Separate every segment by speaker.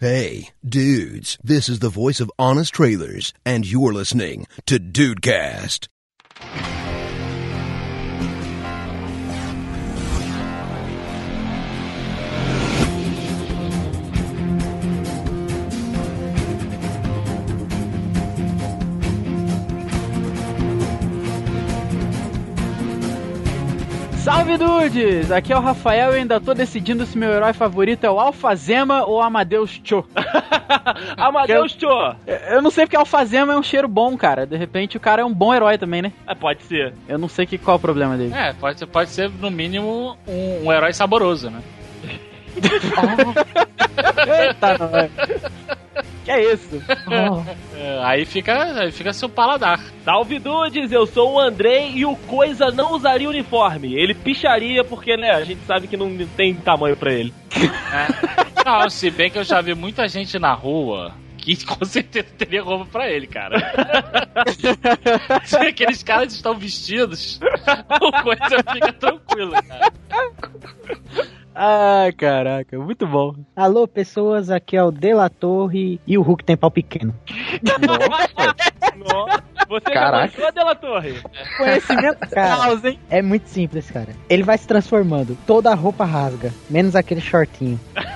Speaker 1: Hey, dudes, this is the voice of Honest Trailers, and you're listening to Dudecast.
Speaker 2: Salve dudes! Aqui é o Rafael e ainda tô decidindo se meu herói favorito é o Alfazema ou Amadeus Cho.
Speaker 3: Amadeus Cho!
Speaker 2: Eu não sei porque Alfazema é um cheiro bom, cara. De repente o cara é um bom herói também, né?
Speaker 3: É, pode ser.
Speaker 2: Eu não sei que, qual é o problema dele.
Speaker 4: É, pode ser, pode ser no mínimo um, um herói saboroso, né?
Speaker 2: Eita, não é. Que é isso?
Speaker 4: É, aí fica, aí fica seu paladar.
Speaker 3: Salve dudes, eu sou o Andrei e o Coisa não usaria uniforme. Ele picharia porque, né, a gente sabe que não tem tamanho pra ele.
Speaker 4: É. Não, se bem que eu já vi muita gente na rua que com certeza teria roupa pra ele, cara. Se aqueles caras estão vestidos, o coisa fica tranquilo, cara.
Speaker 2: Ai, caraca, muito bom.
Speaker 5: Alô, pessoas, aqui é o Dela Torre e o Hulk tem pau pequeno.
Speaker 3: Nossa, você
Speaker 6: Caraca.
Speaker 3: já gostou dela, Torre?
Speaker 5: Conhecimento, cara,
Speaker 2: hein?
Speaker 5: é muito simples, cara. Ele vai se transformando, toda a roupa rasga, menos aquele shortinho.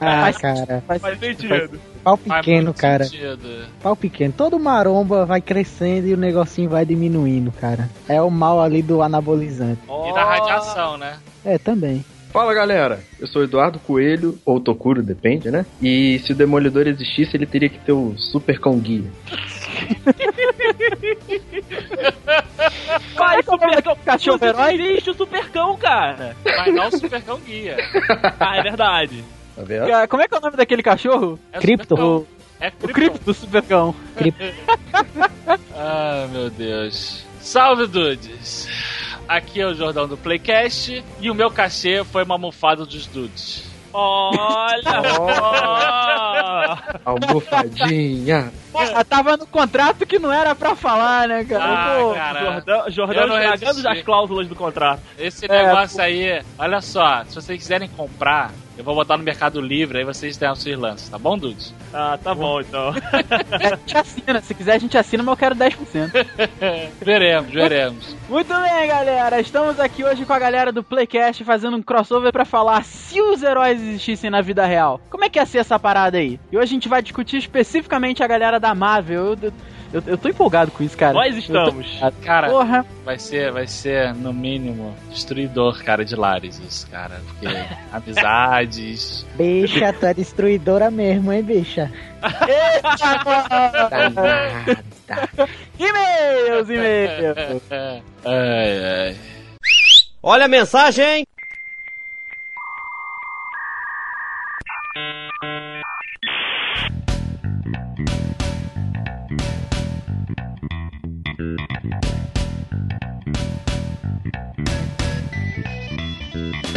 Speaker 5: Ah, cara,
Speaker 3: Faz sentido.
Speaker 5: pau pequeno,
Speaker 4: muito
Speaker 5: cara.
Speaker 4: sentido.
Speaker 5: Pau pequeno. Todo maromba vai crescendo e o negocinho vai diminuindo, cara. É o mal ali do anabolizante.
Speaker 4: E da radiação, né?
Speaker 5: É, também.
Speaker 6: Fala galera, eu sou Eduardo Coelho, ou Tokuro, depende, né? E se o Demolidor existisse, ele teria que ter o Super Cão Guia.
Speaker 3: Vai,
Speaker 2: Como é que é o cachorro herói?
Speaker 3: Existe o Supercão, cara.
Speaker 4: Vai dar o supercão guia.
Speaker 3: Ah, é verdade.
Speaker 6: Tá vendo?
Speaker 2: Cara, Como é que é o nome daquele cachorro?
Speaker 4: É o
Speaker 5: Krypton.
Speaker 4: supercão. É
Speaker 2: O. Cripto Supercão.
Speaker 4: Ah, meu Deus. Salve, dudes! Aqui é o Jordão do Playcast e o meu cachê foi uma almofada dos dudes.
Speaker 3: Olha só!
Speaker 6: Almofadinha.
Speaker 2: Porra, tava no contrato que não era pra falar, né, cara?
Speaker 4: Ah,
Speaker 2: Pô,
Speaker 4: cara.
Speaker 3: Jordão, Jordão estragando as cláusulas do contrato.
Speaker 4: Esse
Speaker 2: É,
Speaker 4: negócio aí, olha só, se vocês quiserem comprar, eu vou botar no Mercado Livre, aí vocês têm os seus lances, tá bom, dudes?
Speaker 3: Ah, tá bom então.
Speaker 2: a gente assina. Se quiser, a gente assina, mas eu quero 10%.
Speaker 4: veremos, veremos.
Speaker 2: Muito bem, galera. Estamos aqui hoje com a galera do Playcast fazendo um crossover pra falar se os heróis existissem na vida real. Como é que ia ser essa parada aí? E hoje a gente vai discutir especificamente a galera da Marvel. Eu, eu, eu tô empolgado com isso, cara.
Speaker 3: Nós
Speaker 2: Eu
Speaker 3: estamos.
Speaker 2: tô-
Speaker 4: Cara,
Speaker 2: Porra.
Speaker 4: vai ser, vai ser, no mínimo, destruidor, cara, de lares isso, cara. Porque amizades.
Speaker 5: Bicha, tu é destruidora mesmo, hein, bicha?
Speaker 6: Danada.
Speaker 2: E-mails, e-mails.
Speaker 4: ai, ai.
Speaker 7: Olha a mensagem!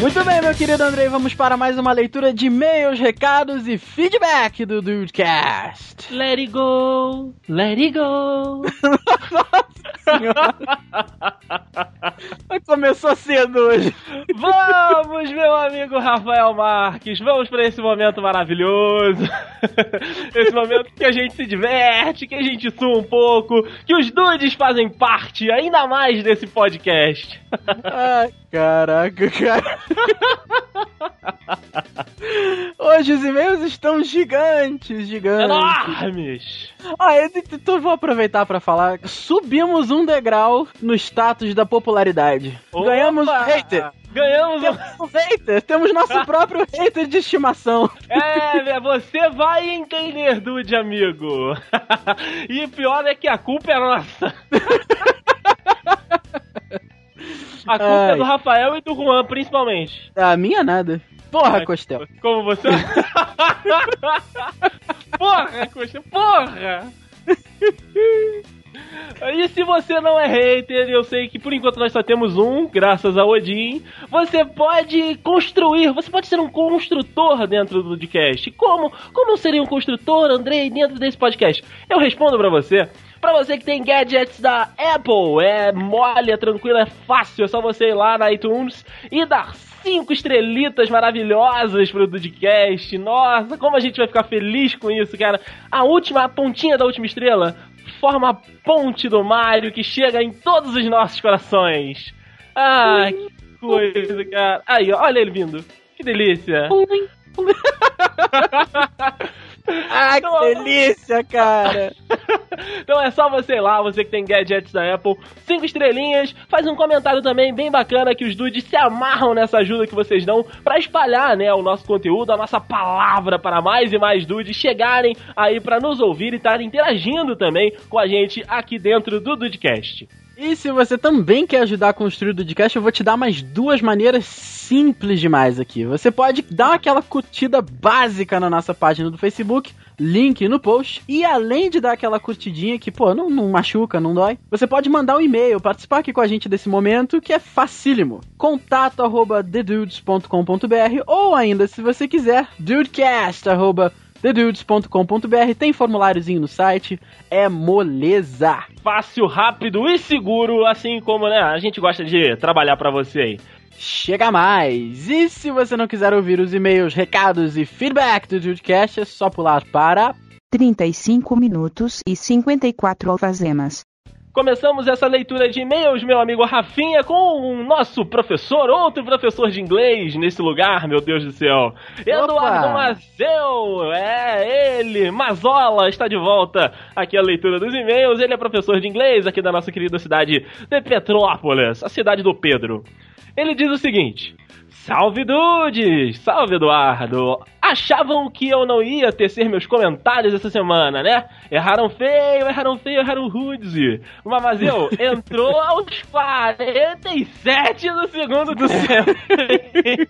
Speaker 2: Muito bem, meu querido Andrei, vamos para mais uma leitura de e-mails, recados e feedback do Dudecast.
Speaker 3: Let it go, let it go.
Speaker 2: Começou cedo hoje.
Speaker 3: Vamos, meu amigo Rafael Marques, vamos para esse momento maravilhoso. Esse momento que a gente se diverte, que a gente sua um pouco, que os dudes fazem parte ainda mais desse podcast.
Speaker 2: Ai, caraca, cara. Hoje os e-mails estão gigantes, gigantes.
Speaker 3: Enormes!
Speaker 2: Ah, então vou aproveitar pra falar. Subimos um degrau no status da popularidade. Ganhamos um
Speaker 3: Opa!
Speaker 2: hater.
Speaker 3: Ganhamos um...
Speaker 2: Temos um hater. Temos nosso próprio hater de estimação.
Speaker 3: É, você vai entender, dude, amigo. E pior é que a culpa é nossa. A culpa é
Speaker 2: Ai.
Speaker 3: do Rafael e do Juan, principalmente.
Speaker 2: A minha nada. Porra, Costel.
Speaker 3: Como você. porra, Coxa, porra! E se você não é hater, eu sei que por enquanto nós só temos um, graças a Odin, você pode construir, você pode ser um construtor dentro do podcast. Como? Como seria um construtor, Andrei, dentro desse podcast? Eu respondo pra você. Pra você que tem gadgets da Apple, é mole, é tranquilo, é fácil, é só você ir lá na iTunes e dar cinco estrelitas maravilhosas pro Dudcast. Nossa, como a gente vai ficar feliz com isso, cara. A última, a pontinha da última estrela forma a ponte do Mario que chega em todos os nossos corações. Ah, que coisa, cara. Aí, olha ele vindo. Que delícia.
Speaker 2: Ah, que
Speaker 3: Não.
Speaker 2: delícia, cara.
Speaker 3: Então é só você ir lá, você que tem gadgets da Apple, cinco estrelinhas, faz um comentário também bem bacana que os dudes se amarram nessa ajuda que vocês dão pra espalhar, né, o nosso conteúdo, a nossa palavra para mais e mais dudes chegarem aí pra nos ouvir e estarem interagindo também com a gente aqui dentro do Dudecast.
Speaker 2: E se você também quer ajudar a construir o Dudcast, eu vou te dar mais duas maneiras simples demais aqui. Você pode dar aquela curtida básica na nossa página do Facebook, link no post. E além de dar aquela curtidinha que, pô, não, não machuca, não dói, você pode mandar um e-mail, participar aqui com a gente desse momento, que é facílimo. Contato arroba thedudes.com.br ou ainda, se você quiser, dudecast arroba thedudes.com.br. Tem formuláriozinho no site, é moleza.
Speaker 3: Fácil, rápido e seguro, assim como, né, a gente gosta de trabalhar pra você aí.
Speaker 2: Chega mais! E se você não quiser ouvir os e-mails, recados e feedback do Dudecast, é só pular para
Speaker 8: 35 minutos e 54 alfazemas.
Speaker 3: Começamos essa leitura de e-mails, meu amigo Rafinha, com o nosso professor, outro professor de inglês nesse lugar, meu Deus do céu. Eduardo Mazeu, é ele, Mazola, está de volta aqui a leitura dos e-mails. Ele é professor de inglês aqui da nossa querida cidade de Petrópolis, a cidade do Pedro. Ele diz o seguinte: Salve Dudes! Salve Eduardo! Achavam que eu não ia tecer meus comentários essa semana, né? Erraram feio, erraram feio, erraram rude. O Mamazeu entrou aos 47 do segundo tempo.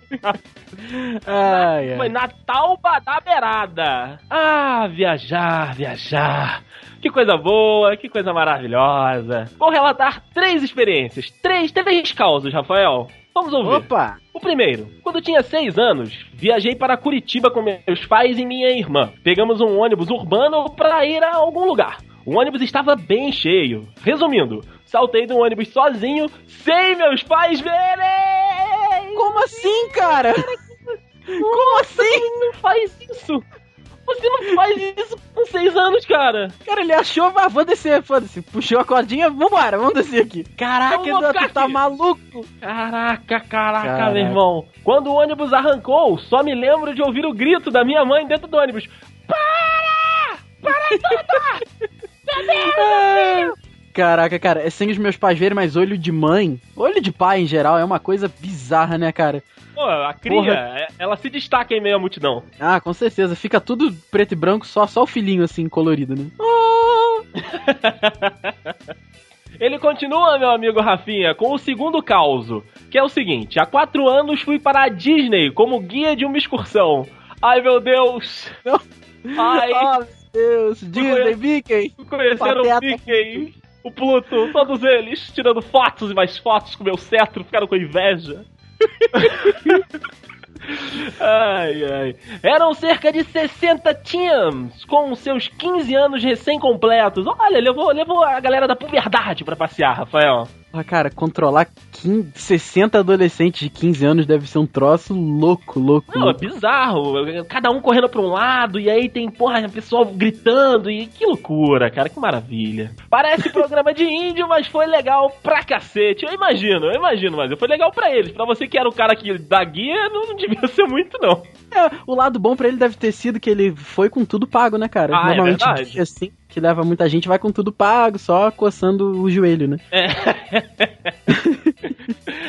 Speaker 2: Ai,
Speaker 3: Foi na tauba da beirada. Ah, viajar, viajar. Que coisa boa, que coisa maravilhosa. Vou relatar três experiências, três, três causos, Rafael. Vamos ouvir.
Speaker 2: Opa!
Speaker 3: O primeiro, quando tinha seis anos, viajei para Curitiba com meus pais e minha irmã. Pegamos um ônibus urbano para ir a algum lugar. O ônibus estava bem cheio. Resumindo, saltei do ônibus sozinho, sem meus pais verem!
Speaker 2: Como assim, cara? Como assim?
Speaker 3: Não faz isso! Você não faz isso com seis anos, cara!
Speaker 2: Cara, ele achou, ah, vou descer, foda-se. Puxou a cordinha, vambora, vamos descer aqui. Caraca, Eduardo, tu tá maluco?
Speaker 3: Caraca, caraca,
Speaker 2: Caraca.
Speaker 3: meu irmão. Quando o ônibus arrancou, só me lembro de ouvir o grito da minha mãe dentro do ônibus. Para! Para tudo! Meu Deus, meu Deus!
Speaker 2: Caraca, cara, é sem os meus pais verem, mas olho de mãe, olho de pai em geral, é uma coisa bizarra, né, cara?
Speaker 3: Pô, a cria,
Speaker 2: Porra.
Speaker 3: é- ela se destaca em meio à multidão.
Speaker 2: Ah, com certeza, fica tudo preto e branco, só, só o filhinho assim, colorido, né?
Speaker 3: Ele continua, meu amigo Rafinha, com o segundo causo, que é o seguinte: há quatro anos fui para a Disney como guia de uma excursão. Ai meu Deus! Ai,
Speaker 2: Oh, meu Deus, Disney, Mickey.
Speaker 3: conheceram o. Mickey, o Pluto, todos eles, tirando fotos e mais fotos com meu cetro, ficaram com inveja. ai, ai. Eram cerca de 60 teams com seus 15 anos recém-completos. Olha, levou, levou a galera da puberdade pra passear, Rafael.
Speaker 2: Ah, cara, controlar 15, 60 adolescentes de 15 anos deve ser um troço louco, louco.
Speaker 3: Não, é
Speaker 2: louco.
Speaker 3: bizarro. Cada um correndo pra um lado, e aí tem, porra, o pessoal gritando, e que loucura, cara, que maravilha. Parece programa de índio, mas foi legal pra cacete. Eu imagino, eu imagino, mas foi legal pra eles. Pra você que era o cara que da guia, não, devia ser muito, não.
Speaker 2: É, o lado bom pra ele deve ter sido que ele foi com tudo pago, né, cara?
Speaker 3: Ah, é
Speaker 2: Normalmente
Speaker 3: verdade.
Speaker 2: dia assim, que leva muita gente, vai com tudo pago, só coçando o joelho, né?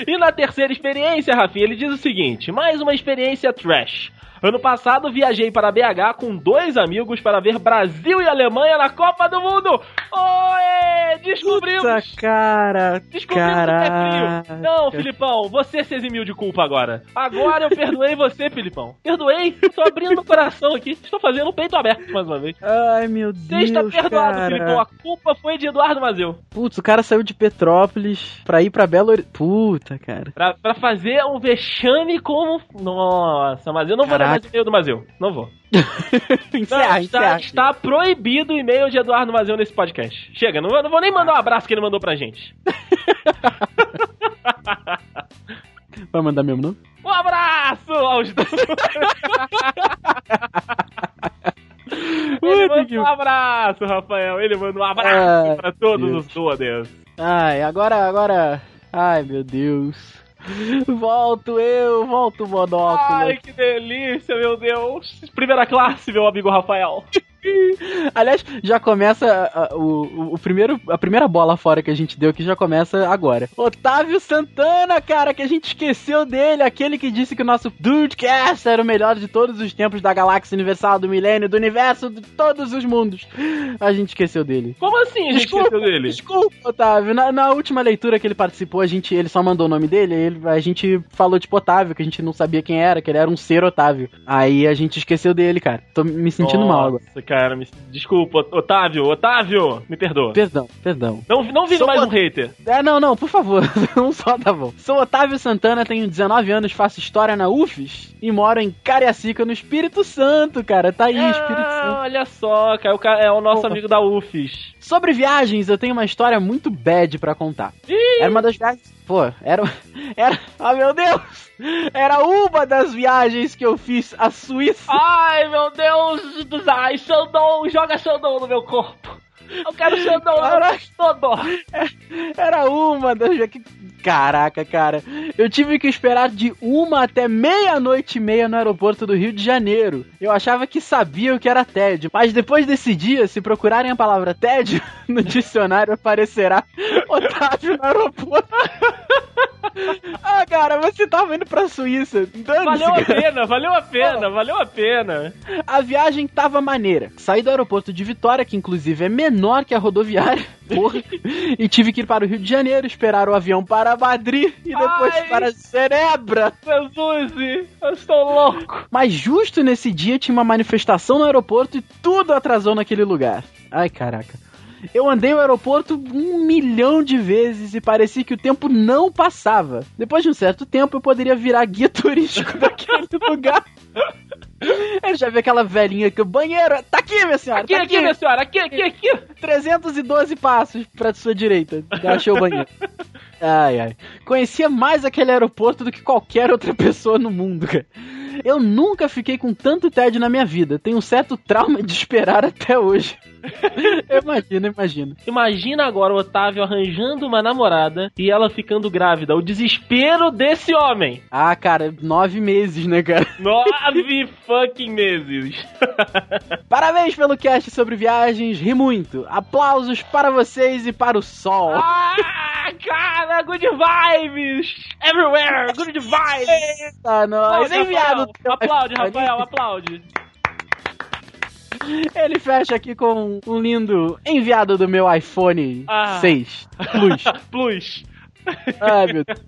Speaker 3: E na terceira experiência, Rafinha, ele diz o seguinte: mais uma experiência trash. Ano passado viajei para BH com dois amigos para ver Brasil e Alemanha na Copa do Mundo. Oi! Descobrimos!
Speaker 2: Puta, cara,
Speaker 3: Descobrimos o que é
Speaker 2: caraca.
Speaker 3: frio. Não, Filipão, você se eximiu de culpa agora. Agora eu perdoei você, Filipão. Perdoei, tô abrindo o coração aqui. Estou fazendo o peito aberto mais uma vez.
Speaker 2: Ai, meu
Speaker 3: Você
Speaker 2: Deus,
Speaker 3: está perdoado,
Speaker 2: cara.
Speaker 3: Filipão. A culpa foi de Eduardo Mazeu.
Speaker 2: Putz, o cara saiu de Petrópolis pra ir pra Belo Horizonte. Puta, cara.
Speaker 3: Pra, pra fazer um vexame como. Nossa, mas eu não vou ler
Speaker 2: Caraca.
Speaker 3: mais o e-mail do Mazeu. Não vou. Não,
Speaker 2: encerra,
Speaker 3: está,
Speaker 2: encerra.
Speaker 3: está proibido o e-mail de Eduardo Mazeu nesse podcast. Chega, não, vou- não vou nem mandar um abraço que ele mandou pra gente.
Speaker 2: Vai mandar mesmo, não?
Speaker 3: Um abraço aos dois. Ele manda um abraço, Rafael. Ele manda um abraço
Speaker 2: Ah,
Speaker 3: pra todos
Speaker 2: Deus.
Speaker 3: os todes.
Speaker 2: Ai, agora, agora. Ai, meu Deus. Volto eu, volto o monóculo.
Speaker 3: Ai, que delícia, meu Deus. Primeira classe, meu amigo Rafael.
Speaker 2: Aliás, já começa a, o, o- primeiro, a primeira bola fora que a gente deu que já começa agora. Otávio Santana, cara, que a gente esqueceu dele, aquele que disse que o nosso Dudecast era o melhor de todos os tempos da galáxia universal, do milênio, do universo, de todos os mundos. A gente esqueceu dele.
Speaker 3: Como assim a gente
Speaker 2: Desculpa,
Speaker 3: esqueceu dele?
Speaker 2: Desculpa, Otávio. Na, na última leitura que ele participou, a gente, ele só mandou o nome dele, ele- a gente falou tipo Otávio, que a gente não sabia quem era, que ele era um ser Otávio. Aí a gente esqueceu dele, cara. Tô me sentindo mal agora.
Speaker 3: Nossa, cara, me... desculpa, Otávio, Otávio, me perdoa.
Speaker 2: Perdão, perdão.
Speaker 3: Não, não vira
Speaker 2: Sou
Speaker 3: mais um hater.
Speaker 2: É, não, não, por favor, um só tá bom. Sou Otávio Santana, tenho 19 anos, faço história na UFES e moro em Cariacica, no Espírito Santo, cara. Tá aí, Espírito
Speaker 3: Ah,
Speaker 2: Santo.
Speaker 3: olha só, cara, o cara é o nosso
Speaker 2: Pô.
Speaker 3: amigo da UFES.
Speaker 2: Sobre viagens, eu tenho uma história muito bad pra contar.
Speaker 3: Ih,
Speaker 2: Era uma das viagens. Pô, era. Era. Ah, meu Deus! Era uma das viagens que eu fiz à Suíça.
Speaker 3: Ai, meu Deus. Ai, Xandão, joga Xandão no meu corpo. Eu quero Xandão
Speaker 2: Caraca.
Speaker 3: todo.
Speaker 2: Era uma das. Caraca, cara. Eu tive que esperar de uma até meia-noite e meia no aeroporto do Rio de Janeiro. Eu achava que sabia o que era tédio. Mas depois desse dia, se procurarem a palavra tédio no dicionário, aparecerá Otávio no aeroporto. ah, cara, você tava indo pra Suíça.
Speaker 3: Valeu a pena, valeu a pena, valeu a pena.
Speaker 2: A viagem tava maneira. Saí do aeroporto de Vitória, que inclusive é menor que a rodoviária, porra, e tive que ir para o Rio de Janeiro, esperar o avião para Madrid e depois
Speaker 3: Ai.
Speaker 2: para Cerebra.
Speaker 3: Jesus, eu estou louco.
Speaker 2: Mas justo nesse dia tinha uma manifestação no aeroporto e tudo atrasou naquele lugar. Ai, caraca. Eu andei o aeroporto um milhão de vezes e parecia que o tempo não passava. Depois de um certo tempo, eu poderia virar guia turístico daquele lugar. Ele já viu aquela velhinha que o banheiro tá aqui, minha senhora.
Speaker 3: Aqui,
Speaker 2: tá
Speaker 3: aqui, minha senhora, aqui, aqui, aqui.
Speaker 2: 312 passos pra sua direita. Achou o banheiro. Ai, ai. Conhecia mais aquele aeroporto do que qualquer outra pessoa no mundo, cara. Eu nunca fiquei com tanto tédio na minha vida. Tenho um certo trauma de esperar até hoje. imagina, imagina.
Speaker 3: Imagina agora o Otávio arranjando uma namorada e ela ficando grávida. O desespero desse homem.
Speaker 2: Ah, cara, nove meses, né, cara?
Speaker 3: Nove fucking meses.
Speaker 2: Parabéns pelo cast sobre viagens, ri muito. Aplausos para vocês e para o sol.
Speaker 3: Ah, cara, good vibes! Everywhere, good vibes!
Speaker 2: Tá, nós.
Speaker 3: Aplaude, Rafael, aplaude.
Speaker 2: Ele fecha aqui com um lindo enviado do meu iPhone
Speaker 3: Ah.
Speaker 2: 6 Plus.
Speaker 3: Plus.
Speaker 2: Ai, meu Deus.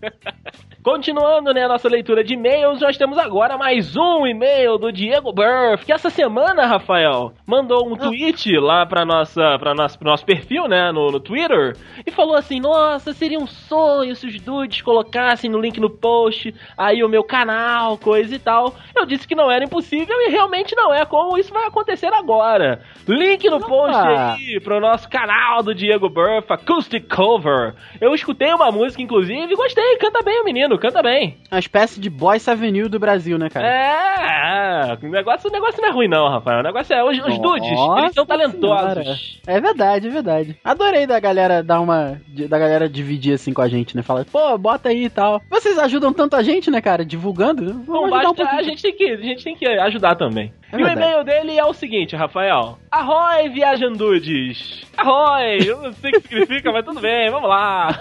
Speaker 3: Continuando, né, a nossa leitura de e-mails, nós temos agora mais um e-mail do Diego Burff, que essa semana, Rafael, mandou um tweet lá pra nossa, pra nosso, pro nosso perfil, né, no, no Twitter, e falou assim, nossa, seria um sonho se os dudes colocassem no link no post, aí o meu canal, coisa e tal. Eu disse que não era impossível e realmente não é, como isso vai acontecer agora. Link no post aí pro nosso canal do Diego Burff, Acoustic Cover. Eu escutei uma música, inclusive, e gostei, canta bem o menino, canta bem.
Speaker 2: Uma espécie de Boys Avenue do Brasil, né, cara?
Speaker 3: É, o negócio, o negócio não é ruim não, Rafael. O negócio é, os, os dudes, eles são talentosos.
Speaker 2: É verdade, é verdade. Adorei da galera dar uma. da galera dividir assim com a gente, né? Falar, pô, bota aí e tal. Vocês ajudam tanto a gente, né, cara? Divulgando. Vamos ajudar um
Speaker 3: a gente tem que, a gente tem que ajudar também.
Speaker 2: É
Speaker 3: e o
Speaker 2: verdade.
Speaker 3: e-mail dele é o seguinte, Rafael. Arroi, viajandudes. Arroi, eu não sei o que significa, mas tudo bem, vamos lá.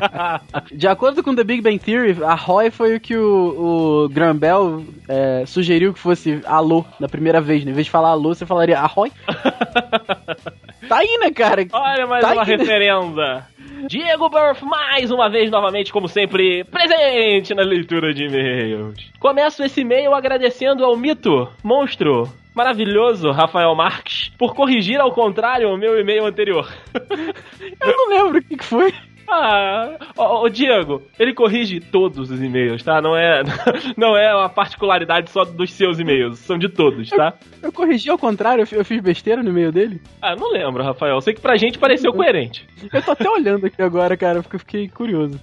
Speaker 2: De acordo com The Big Bang Theory, a Roy foi o que o, o Graham Bell é, sugeriu que fosse alô na primeira vez. Né? Em vez de falar alô, você falaria Arroy. tá aí, né, cara?
Speaker 3: Olha mais
Speaker 2: Tá
Speaker 3: uma
Speaker 2: aí, né?
Speaker 3: Diego Burff, mais uma vez, novamente, como sempre, presente na leitura de e-mails. Começo esse e-mail agradecendo ao mito, monstro, maravilhoso Rafael Marques, por corrigir ao contrário o meu e-mail anterior.
Speaker 2: Eu não lembro o que, que foi.
Speaker 3: Ah, ô, ô, Diego, ele corrige todos os e-mails, tá? Não é, não é uma particularidade só dos seus e-mails, são de todos, tá?
Speaker 2: Eu corrigi ao contrário, eu eu fiz besteira no meio dele.
Speaker 3: Ah, não lembro, Rafael. Sei que pra gente pareceu coerente.
Speaker 2: Eu tô até olhando aqui agora, cara, porque eu fiquei curioso.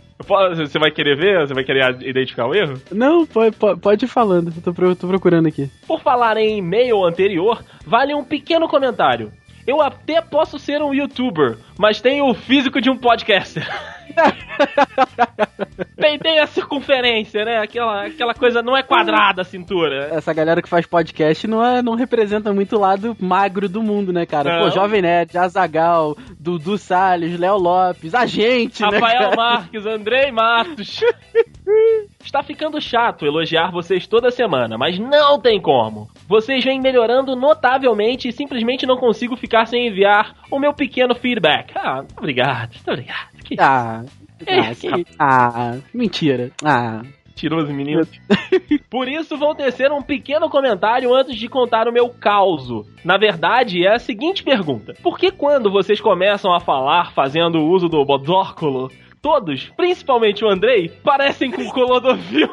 Speaker 3: Você vai querer ver? Você vai querer identificar o erro?
Speaker 2: Não, pode, pode, ir falando, eu tô, tô procurando aqui.
Speaker 3: Por falar em e-mail anterior, vale um pequeno comentário. Eu até posso ser um youtuber, mas tenho o físico de um podcaster. tem, tem a circunferência, né? Aquela, aquela coisa não é quadrada a cintura.
Speaker 2: Essa galera que faz podcast não, é, não representa muito o lado magro do mundo, né, cara?
Speaker 3: Não.
Speaker 2: Pô, Jovem Nerd, Azagal, Dudu Salles, Léo Lopes, a gente, né,
Speaker 3: Rafael
Speaker 2: cara?
Speaker 3: Marques, Andrei Matos. Está ficando chato elogiar vocês toda semana, mas não tem como. Vocês vêm melhorando notavelmente e simplesmente não consigo ficar sem enviar o meu pequeno feedback. Ah, obrigado, muito obrigado. Que
Speaker 2: Ah,
Speaker 3: É,
Speaker 2: ah, que- ah, mentira. Ah,
Speaker 3: tiroso menino. Por isso vou tecer um pequeno comentário antes de contar o meu causo. Na verdade, é a seguinte pergunta: Por que quando vocês começam a falar fazendo uso do bodóculo, todos, principalmente o Andrei, parecem com Clodovil?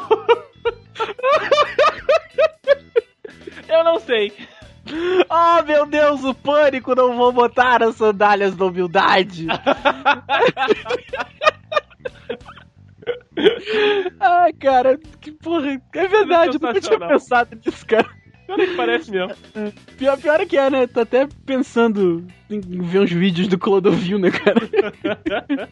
Speaker 3: Eu não sei.
Speaker 2: Oh, meu Deus, o pânico, não vou botar as sandálias da humildade. Ai, cara, que porra. É verdade, eu nunca tinha pensado nisso, cara.
Speaker 3: Pior é que parece mesmo.
Speaker 2: Pior, pior é que é, né? Tô até pensando em ver uns vídeos do Clodovil, né, cara?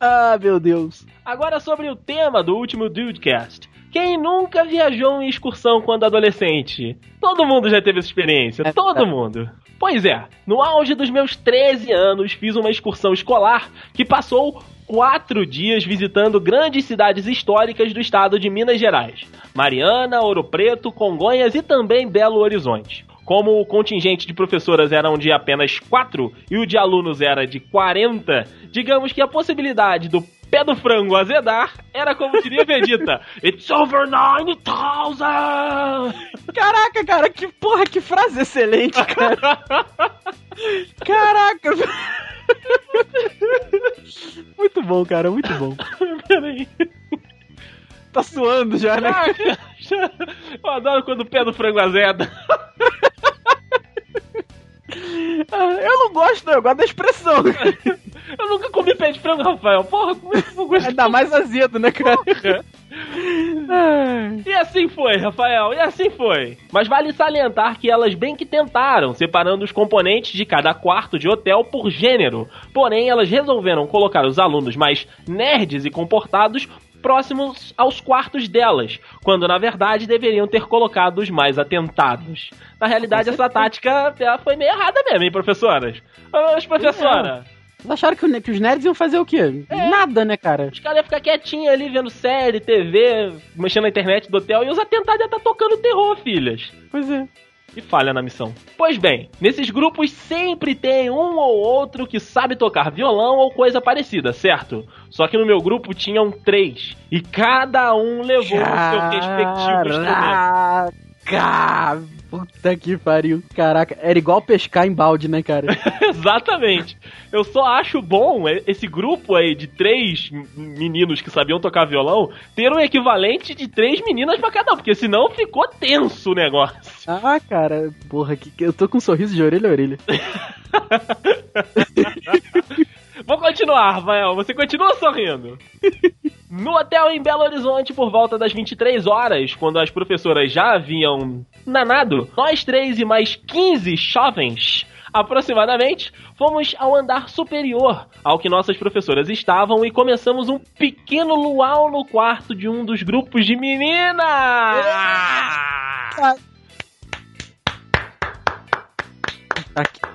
Speaker 2: ah, meu Deus.
Speaker 3: Agora sobre o tema do último Dudecast. Quem nunca viajou em excursão quando adolescente? Todo mundo já teve essa experiência,
Speaker 2: É
Speaker 3: todo
Speaker 2: verdade.
Speaker 3: mundo. Pois é, no auge dos meus 13 anos, fiz uma excursão escolar que passou quatro dias visitando grandes cidades históricas do estado de Minas Gerais: Mariana, Ouro Preto, Congonhas e também Belo Horizonte. Como o contingente de professoras era de apenas quatro e o de alunos era de 40, digamos que a possibilidade do pé do frango azedar era como diria Vegeta: It's over 9000!
Speaker 2: Caraca, cara, que porra, que frase excelente, cara. Caraca. Muito bom, cara, muito bom.
Speaker 3: Peraí.
Speaker 2: Tá suando já, né?
Speaker 3: Eu adoro quando o pé do frango azeda.
Speaker 2: Eu não gosto, não, eu gosto da expressão.
Speaker 3: Eu nunca comi pé de frango, Rafael. Porra, como é que eu gostar?
Speaker 2: Ainda mais azedo, né, cara?
Speaker 3: E assim foi, Rafael, e assim foi. Mas vale salientar que elas bem que tentaram, separando os componentes de cada quarto de hotel por gênero. Porém, elas resolveram colocar os alunos mais nerds e comportados próximos aos quartos delas, quando na verdade deveriam ter colocado os mais atentados. Na realidade, essa tática foi meio errada mesmo, hein, professoras? Ô, professora,
Speaker 2: Vocês acharam que, que os nerds iam fazer o quê? Nada, né, cara?
Speaker 3: os caras iam ficar quietinhos ali vendo série, TV, mexendo na internet do hotel e os atentados iam estar tocando terror, filhas.
Speaker 2: Pois é.
Speaker 3: E falha na missão. Pois bem, nesses grupos sempre tem um ou outro que sabe tocar violão ou coisa parecida, certo? Só que no meu grupo tinham três e cada um levou o seu respectivo instrumento.
Speaker 2: Puta que pariu. Caraca, era igual pescar em balde, né, cara?
Speaker 3: Exatamente. Eu só acho bom é, esse grupo aí de três meninos que sabiam tocar violão ter um equivalente de três meninas pra cada um, porque senão ficou tenso o negócio.
Speaker 2: Ah, cara, porra, que, que- eu tô com um sorriso de orelha a orelha.
Speaker 3: Vou continuar, Rafael. Você continua sorrindo. No hotel em Belo Horizonte, por volta das 23 horas, quando as professoras já haviam nanado, nós três e mais 15 jovens, aproximadamente, fomos ao andar superior ao que nossas professoras estavam e começamos um pequeno luau no quarto de um dos grupos de meninas.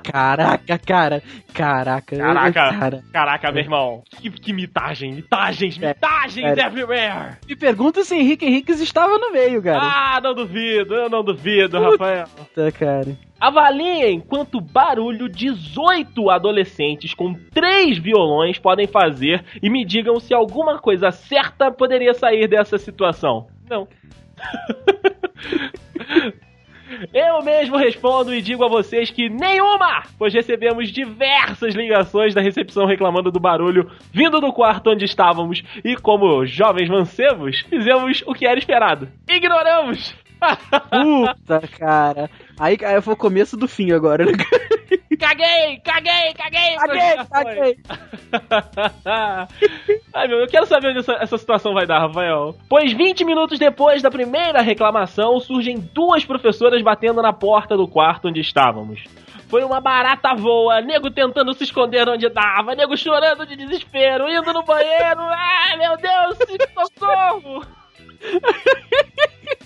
Speaker 2: Caraca, cara. Caraca.
Speaker 3: Caraca.
Speaker 2: Cara.
Speaker 3: Caraca, meu irmão. Que, que mitagem, mitagens, mitagens
Speaker 2: É.
Speaker 3: everywhere.
Speaker 2: Me pergunta se Henrique Henriques estava no meio, cara.
Speaker 3: Ah, não duvido, eu não duvido, Rafael.
Speaker 2: Puta, cara.
Speaker 3: Avaliem quanto barulho 18 adolescentes com três violões podem fazer e me digam se alguma coisa certa poderia sair dessa situação. Não. Eu mesmo respondo e digo a vocês que nenhuma, pois recebemos diversas ligações da recepção reclamando do barulho vindo do quarto onde estávamos e, como jovens mancebos, fizemos o que era esperado. Ignoramos!
Speaker 2: Puta, cara. Aí, aí foi o começo do fim agora, né?
Speaker 3: Caguei, caguei, caguei!
Speaker 2: Caguei, caguei.
Speaker 3: Ai, meu, eu quero saber onde essa, essa situação vai dar, Rafael. Pois 20 minutos depois da primeira reclamação, surgem duas professoras batendo na porta do quarto onde estávamos. Foi uma barata voa, nego tentando se esconder onde dava, nego chorando de desespero, indo no banheiro. Ai, meu Deus, socorro!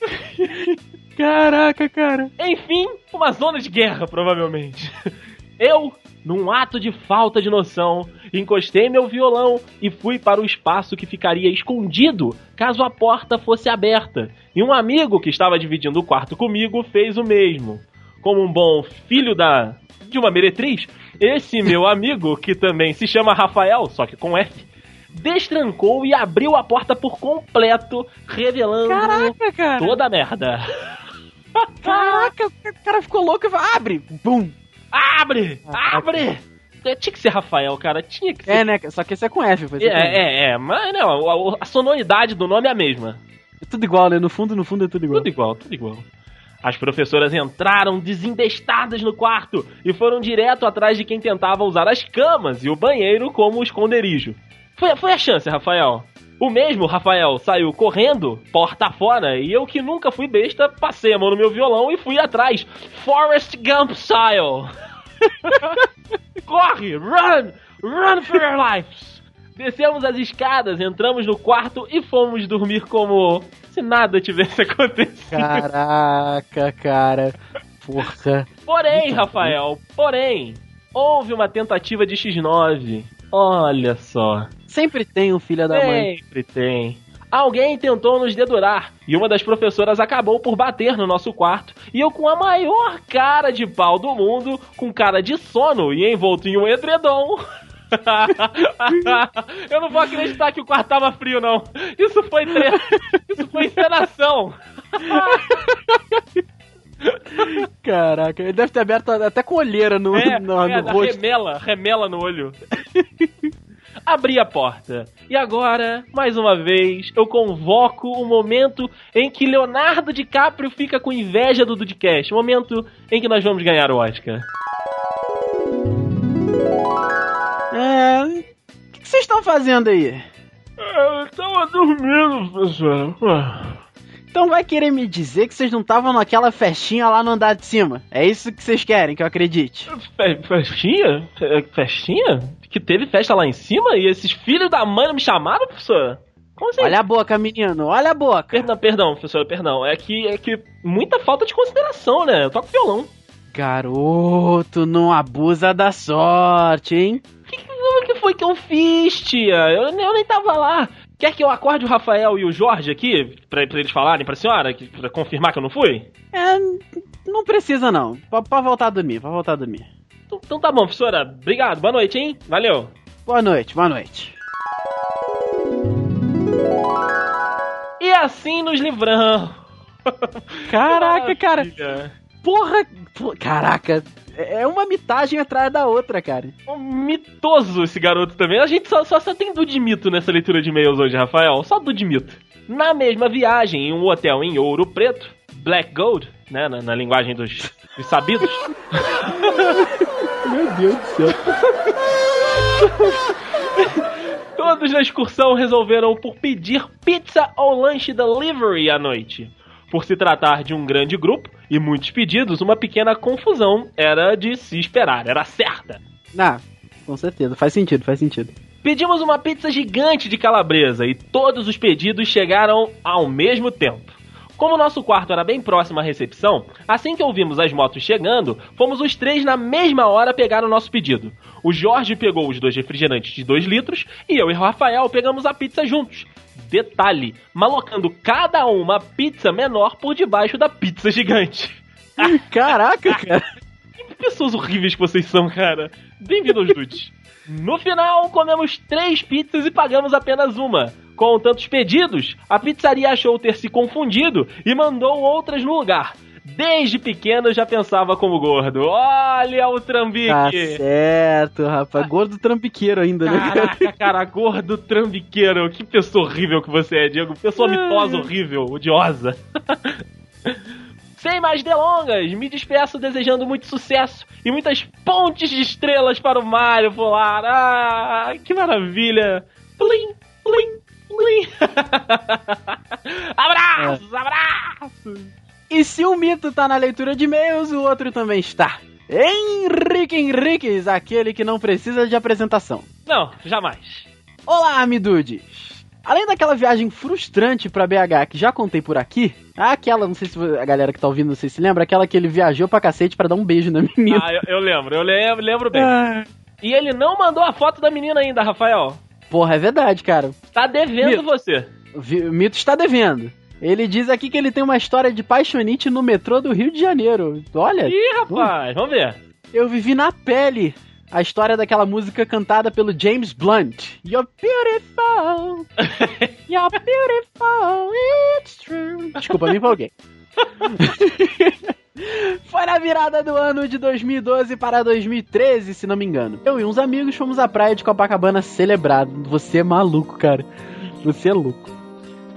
Speaker 2: Caraca, cara.
Speaker 3: Enfim, uma zona de guerra, provavelmente. Eu, num ato de falta de noção, encostei meu violão e fui para o espaço que ficaria escondido caso a porta fosse aberta. E um amigo que estava dividindo o quarto comigo fez o mesmo. Como um bom filho da de uma meretriz, esse meu amigo, que também se chama Rafael, só que com F, destrancou e abriu a porta por completo, revelando
Speaker 2: Caraca, cara.
Speaker 3: toda a merda.
Speaker 2: Caraca, o cara ficou louco e falou, abre! Bum!
Speaker 3: Abre! Abre! É, Tinha que ser Rafael, cara. Tinha que ser.
Speaker 2: É, né? Só que esse é com F. Foi
Speaker 3: É, é, é, mas não, a, a sonoridade do nome é a mesma.
Speaker 2: É tudo igual, né? No fundo, no fundo é tudo igual.
Speaker 3: Tudo igual, tudo igual. As professoras entraram desembestadas no quarto e foram direto atrás de quem tentava usar as camas e o banheiro como esconderijo. Foi, foi a chance, Rafael. O mesmo Rafael saiu correndo, porta fora, e eu que nunca fui besta, passei a mão no meu violão e fui atrás. Forrest Gump style. Corre! Run! Run for your lives! Descemos as escadas, entramos no quarto e fomos dormir como se nada tivesse acontecido.
Speaker 2: Caraca, cara. Porra.
Speaker 3: Porém, Rafael, porém, houve uma tentativa de X9. Olha só.
Speaker 2: Sempre tem um filho da mãe.
Speaker 3: Sempre tem. Alguém tentou nos dedurar e uma das professoras acabou por bater no nosso quarto e eu com a maior cara de pau do mundo, com cara de sono e envolto em um edredom. eu não vou acreditar que o quarto tava frio, não. Isso foi tre... Isso foi encenação.
Speaker 2: Caraca, ele deve ter aberto até com olheira no,
Speaker 3: É,
Speaker 2: no,
Speaker 3: é,
Speaker 2: no rosto.
Speaker 3: remela, remela no olho. Abri a porta. E agora, mais uma vez, eu convoco o momento em que Leonardo DiCaprio fica com inveja do Dudcast. O momento em que nós vamos ganhar o Oscar.
Speaker 2: É. O que que vocês estão fazendo aí?
Speaker 3: Eu tava dormindo, professor.
Speaker 2: Então vai querer me dizer que vocês não estavam naquela festinha lá no andar de cima? É isso que vocês querem que eu acredite?
Speaker 3: Fe- Festinha? Fe- Festinha? Que teve festa lá em cima e esses filhos da mãe não me chamaram, professor? Como assim?
Speaker 2: Olha a boca, menino, olha a boca.
Speaker 3: Perdão, perdão, professor, perdão. É que, é que muita falta de consideração, né? Eu toco violão.
Speaker 2: Garoto, não abusa da sorte, hein?
Speaker 3: O que foi que eu fiz, tia? Eu, eu nem tava lá. Quer que eu acorde o Rafael e o Jorge aqui, pra, pra eles falarem pra senhora, que- pra confirmar que eu não fui?
Speaker 2: É, não precisa não. Pra voltar a dormir, pra voltar a dormir.
Speaker 3: Então, então tá bom, professora. Obrigado. Boa noite, hein? Valeu.
Speaker 2: Boa noite, boa noite.
Speaker 3: E assim nos livramos.
Speaker 2: Caraca, cara. Porra, pô, caraca. É é uma mitagem atrás da outra, cara.
Speaker 3: Um mitoso esse garoto também. A gente só, só, só tem Dude Mito nessa leitura de e-mails hoje, Rafael. Só Dude Mito. Na mesma viagem, em um hotel em Ouro Preto, Black Gold, né? Na, na linguagem dos, dos sabidos.
Speaker 2: Meu Deus do céu.
Speaker 3: Todos na excursão resolveram por pedir pizza ou lanche delivery à noite. Por se tratar de um grande grupo e muitos pedidos, uma pequena confusão era de se esperar, era certa.
Speaker 2: Ah, com certeza, faz sentido, faz sentido.
Speaker 3: Pedimos uma pizza gigante de calabresa e todos os pedidos chegaram ao mesmo tempo. Como nosso quarto era bem próximo à recepção, assim que ouvimos as motos chegando, fomos os três na mesma hora pegar o nosso pedido. O Jorge pegou os dois refrigerantes de 2 litros e eu e o Rafael pegamos a pizza juntos. Detalhe, malocando cada um uma pizza menor por debaixo da pizza gigante.
Speaker 2: Caraca, cara.
Speaker 3: Que pessoas horríveis que vocês são, cara. Bem-vindo aos dudes. No final, comemos três pizzas e pagamos apenas uma. Com tantos pedidos, a pizzaria achou ter se confundido e mandou outras no lugar. Desde pequeno já pensava como gordo. Olha o trambique!
Speaker 2: Tá certo, rapaz. Gordo trambiqueiro ainda, né?
Speaker 3: Caraca, cara, gordo trambiqueiro. Que pessoa horrível que você é, Diego. Pessoa mitosa, horrível, odiosa. Sem mais delongas, me despeço desejando muito sucesso e muitas pontes de estrelas para o Mario Polar. Ah, que maravilha! Plim, plim, plim. abraços, abraços!
Speaker 2: E se um mito tá na leitura de e-mails, o outro também está. Henrique Henriques, aquele que não precisa de apresentação.
Speaker 3: Não, jamais.
Speaker 2: Olá, amidudes! Além daquela viagem frustrante pra BH que já contei por aqui, aquela, não sei se a galera que tá ouvindo, não sei se lembra, aquela que ele viajou pra cacete pra dar um beijo na menina.
Speaker 3: Ah, eu, eu lembro, eu lembro, lembro bem.
Speaker 2: Ah,
Speaker 3: E ele não mandou a foto da menina ainda, Rafael.
Speaker 2: Porra, é verdade, cara.
Speaker 3: Tá devendo
Speaker 2: Mito.
Speaker 3: você.
Speaker 2: O Mito está devendo. Ele diz aqui que ele tem uma história de paixonite no metrô do Rio de Janeiro. Olha,
Speaker 3: Ih, rapaz, vamos ver.
Speaker 2: eu vivi na pele a história daquela música cantada pelo James Blunt. You're beautiful, you're beautiful, it's true. Desculpa, me empolguei. Foi na virada do ano de 2012 para 2013, se não me engano. Eu e uns amigos fomos à praia de Copacabana celebrar. Você é maluco, cara. Você é louco.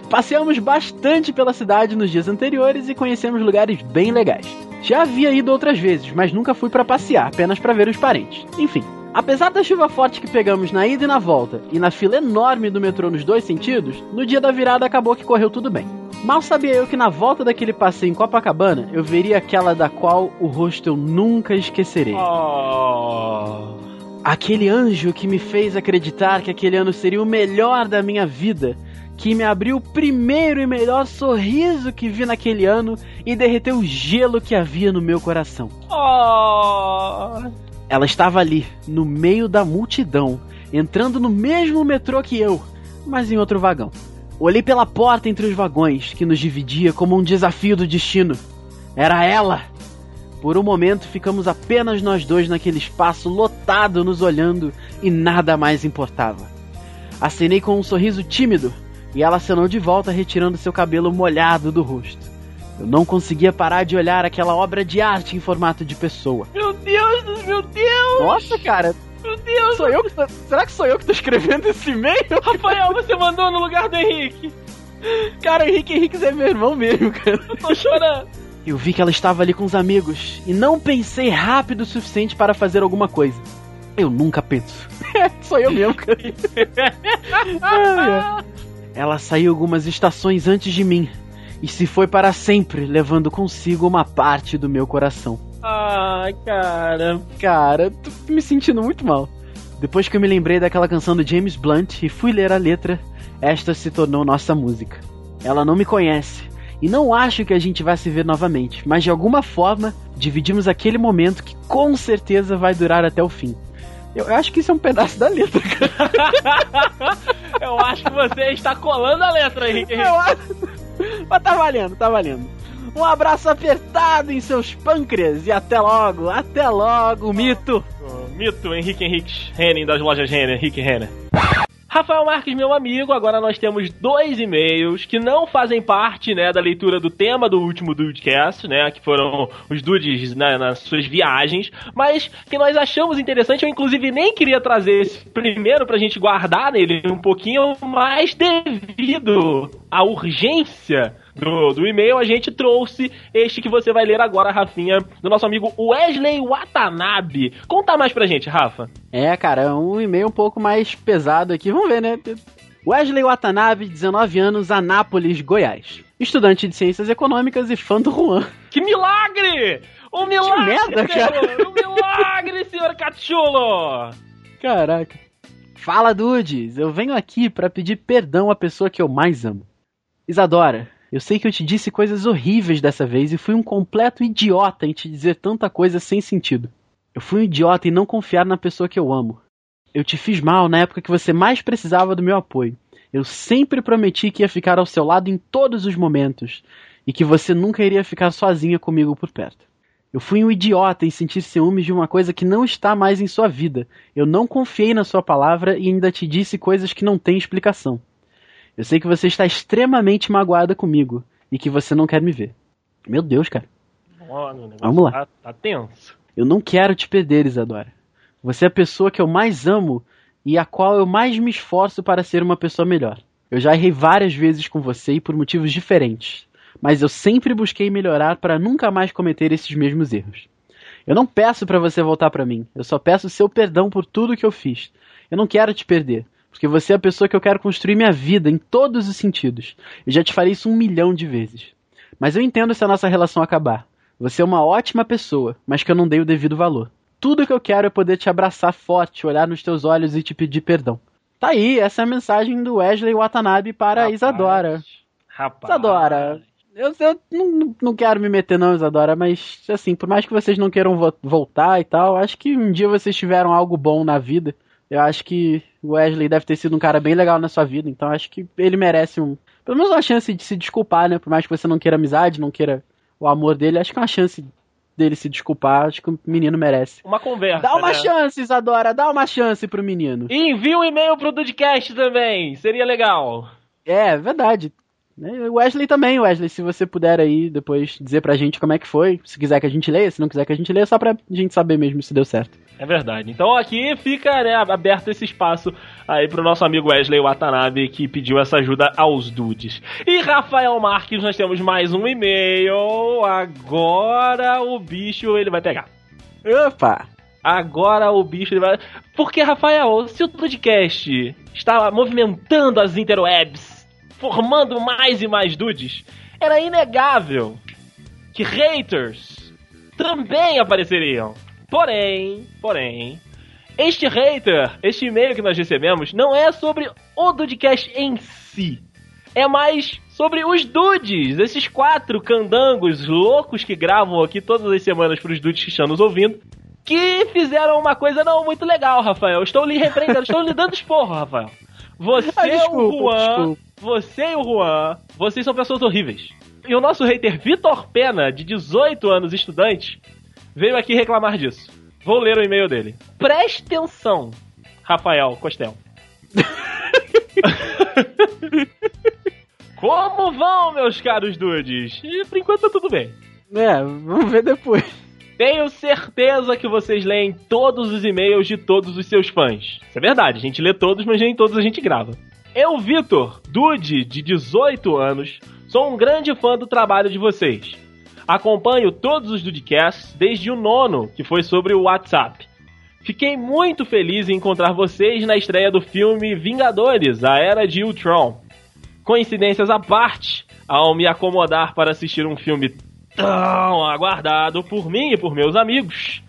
Speaker 2: Passeamos bastante pela cidade nos dias anteriores e conhecemos lugares bem legais. Já havia ido outras vezes, mas nunca fui pra passear, apenas pra ver os parentes. Enfim, apesar da chuva forte que pegamos na ida e na volta, e na fila enorme do metrô nos dois sentidos, no dia da virada acabou que correu tudo bem. Mal sabia eu que na volta daquele passeio em Copacabana, eu veria aquela da qual o rosto eu nunca esquecerei.
Speaker 3: Oh.
Speaker 2: Aquele anjo que me fez acreditar que aquele ano seria o melhor da minha vida, que me abriu o primeiro e melhor sorriso que vi naquele ano e derreteu o gelo que havia no meu coração.
Speaker 3: Oh.
Speaker 2: Ela estava ali, no meio da multidão, entrando no mesmo metrô que eu, mas em outro vagão. Olhei pela porta entre os vagões, que nos dividia como um desafio do destino. Era ela! Por um momento ficamos apenas nós dois naquele espaço lotado nos olhando e nada mais importava. Acenei com um sorriso tímido e ela acenou de volta retirando seu cabelo molhado do rosto. Eu não conseguia parar de olhar aquela obra de arte em formato de pessoa.
Speaker 3: Meu Deus, meu Deus,
Speaker 2: Nossa, cara,
Speaker 3: meu Deus.
Speaker 2: sou eu que tô... Será que sou eu que tô escrevendo esse e-mail?
Speaker 3: Rafael, você mandou no lugar do Henrique.
Speaker 2: Cara, Henrique Henrique é meu irmão mesmo, cara.
Speaker 3: Eu tô chorando.
Speaker 2: Eu vi que ela estava ali com os amigos e não pensei rápido o suficiente para fazer alguma coisa. Eu nunca penso. Sou eu mesmo, cara. Ai. Ela saiu algumas estações antes de mim e se foi para sempre, levando consigo uma parte do meu coração.
Speaker 3: Ai, cara.
Speaker 2: Cara, tô me sentindo muito mal. Depois que eu me lembrei daquela canção do James Blunt e fui ler a letra, esta se tornou nossa música. Ela não me conhece e não acho que a gente vai se ver novamente, mas de alguma forma dividimos aquele momento que com certeza vai durar até o fim. Eu acho que isso é um pedaço da letra, cara.
Speaker 3: Eu acho que você está colando a letra, Henrique.
Speaker 2: Eu acho. Mas tá valendo, tá valendo. Um abraço apertado em seus pâncreas e até logo, até logo, mito.
Speaker 3: Mito Henrique Henrique Henning das lojas Renner, Henrique Renner. Rafael Marques, meu amigo, agora nós temos dois e-mails que não fazem parte, né, da leitura do tema do último Dudecast, né, que foram os dudes né, nas suas viagens, mas que nós achamos interessante, eu inclusive nem queria trazer esse primeiro pra gente guardar nele um pouquinho, mas devido à urgência do, do e-mail, a gente trouxe este que você vai ler agora, Rafinha, do nosso amigo Wesley Watanabe. Conta mais pra gente, Rafa.
Speaker 2: É, cara, é um e-mail um pouco mais pesado aqui. Vamos ver, né? Wesley Watanabe, 19 anos, Anápolis, Goiás. Estudante de Ciências Econômicas e fã do Juan.
Speaker 3: Que milagre! Um milagre!
Speaker 2: merda, cara.
Speaker 3: senhor! Um milagre, senhor Cachulo!
Speaker 2: Caraca. Fala, dudes. Eu venho aqui pra pedir perdão à pessoa que eu mais amo. Isadora, eu sei que eu te disse coisas horríveis dessa vez e fui um completo idiota em te dizer tanta coisa sem sentido. Eu fui um idiota em não confiar na pessoa que eu amo. Eu te fiz mal na época que você mais precisava do meu apoio. Eu sempre prometi que ia ficar ao seu lado em todos os momentos e que você nunca iria ficar sozinha comigo por perto. Eu fui um idiota em sentir ciúmes de uma coisa que não está mais em sua vida. Eu não confiei na sua palavra e ainda te disse coisas que não têm explicação. Eu sei que você está extremamente magoada comigo e que você não quer me ver. Meu Deus, cara. Vamos lá.
Speaker 3: Tá, tá tenso.
Speaker 2: Eu não quero te perder, Isadora. Você é a pessoa que eu mais amo e a qual eu mais me esforço para ser uma pessoa melhor. Eu já errei várias vezes com você e por motivos diferentes, mas eu sempre busquei melhorar para nunca mais cometer esses mesmos erros. Eu não peço para você voltar para mim, eu só peço seu perdão por tudo que eu fiz. Eu não quero te perder, porque você é a pessoa que eu quero construir minha vida em todos os sentidos. Eu já te falei isso um milhão de vezes. Mas eu entendo se a nossa relação acabar. Você é uma ótima pessoa, mas que eu não dei o devido valor. Tudo que eu quero é poder te abraçar forte, olhar nos teus olhos e te pedir perdão. Tá aí, essa é a mensagem do Wesley Watanabe para a
Speaker 3: Rapaz,
Speaker 2: Isadora.
Speaker 3: Rapaz.
Speaker 2: Isadora, eu, eu não, não quero me meter não, Isadora, mas assim, por mais que vocês não queiram vo- voltar e tal, acho que um dia vocês tiveram algo bom na vida. Eu acho que o Wesley deve ter sido um cara bem legal na sua vida, então acho que ele merece um, pelo menos uma chance de se desculpar, né? Por mais que você não queira amizade, não queira o amor dele, acho que é uma chance dele se desculpar, acho que o menino merece.
Speaker 3: Uma conversa.
Speaker 2: Dá uma
Speaker 3: né?
Speaker 2: chance, Isadora, dá uma chance pro menino.
Speaker 3: E envia um e-mail pro Dudcast também. Seria legal.
Speaker 2: É, verdade. Né, Wesley também, Wesley, se você puder aí depois dizer pra gente como é que foi, se quiser que a gente leia, se não quiser que a gente leia, só pra gente saber mesmo se deu certo.
Speaker 3: É verdade. Então aqui fica né, aberto esse espaço aí pro nosso amigo Wesley Watanabe que pediu essa ajuda aos dudes. E Rafael Marques, nós temos mais um e-mail. Agora o bicho ele vai pegar.
Speaker 2: Opa!
Speaker 3: Agora o bicho ele vai. Porque, Rafael, se o podcast está movimentando as interwebs, formando mais e mais dudes, era inegável que haters também apareceriam. Porém, porém, este hater, este e-mail que nós recebemos, não é sobre o Dudecast em si. É mais sobre os dudes, esses quatro candangos loucos que gravam aqui todas as semanas para os dudes que estão nos ouvindo que fizeram uma coisa não muito legal, Rafael. Estou lhe repreendendo, estou lhe dando esporro, Rafael. Você
Speaker 2: Ah,
Speaker 3: e o Juan,
Speaker 2: desculpa.
Speaker 3: você e o Juan, vocês são pessoas horríveis. E o nosso hater Vitor Pena, de 18 anos, estudante, veio aqui reclamar disso. Vou ler o e-mail dele. Preste atenção, Rafael Costel. Como vão, meus caros dudes? E por enquanto tá tudo bem.
Speaker 2: É, vamos ver depois.
Speaker 3: Tenho certeza que vocês leem todos os e-mails de todos os seus fãs. Isso é verdade, a gente lê todos, mas nem todos a gente grava. Eu, Vitor, Dude, de 18 anos, sou um grande fã do trabalho de vocês. Acompanho todos os Dudecasts desde o nono, que foi sobre o WhatsApp. Fiquei muito feliz em encontrar vocês na estreia do filme Vingadores, A Era de Ultron. Coincidências à parte, ao me acomodar para assistir um filme tão aguardado por mim e por meus amigos,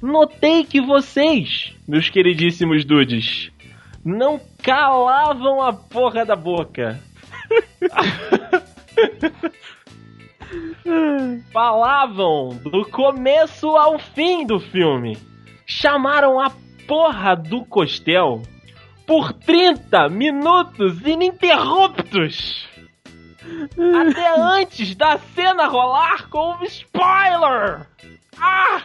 Speaker 3: notei que vocês, meus queridíssimos dudes, não calavam a porra da boca. Falavam do começo ao fim do filme. Chamaram a porra do Costel por 30 minutos ininterruptos. Até antes da cena rolar com o spoiler! Ah!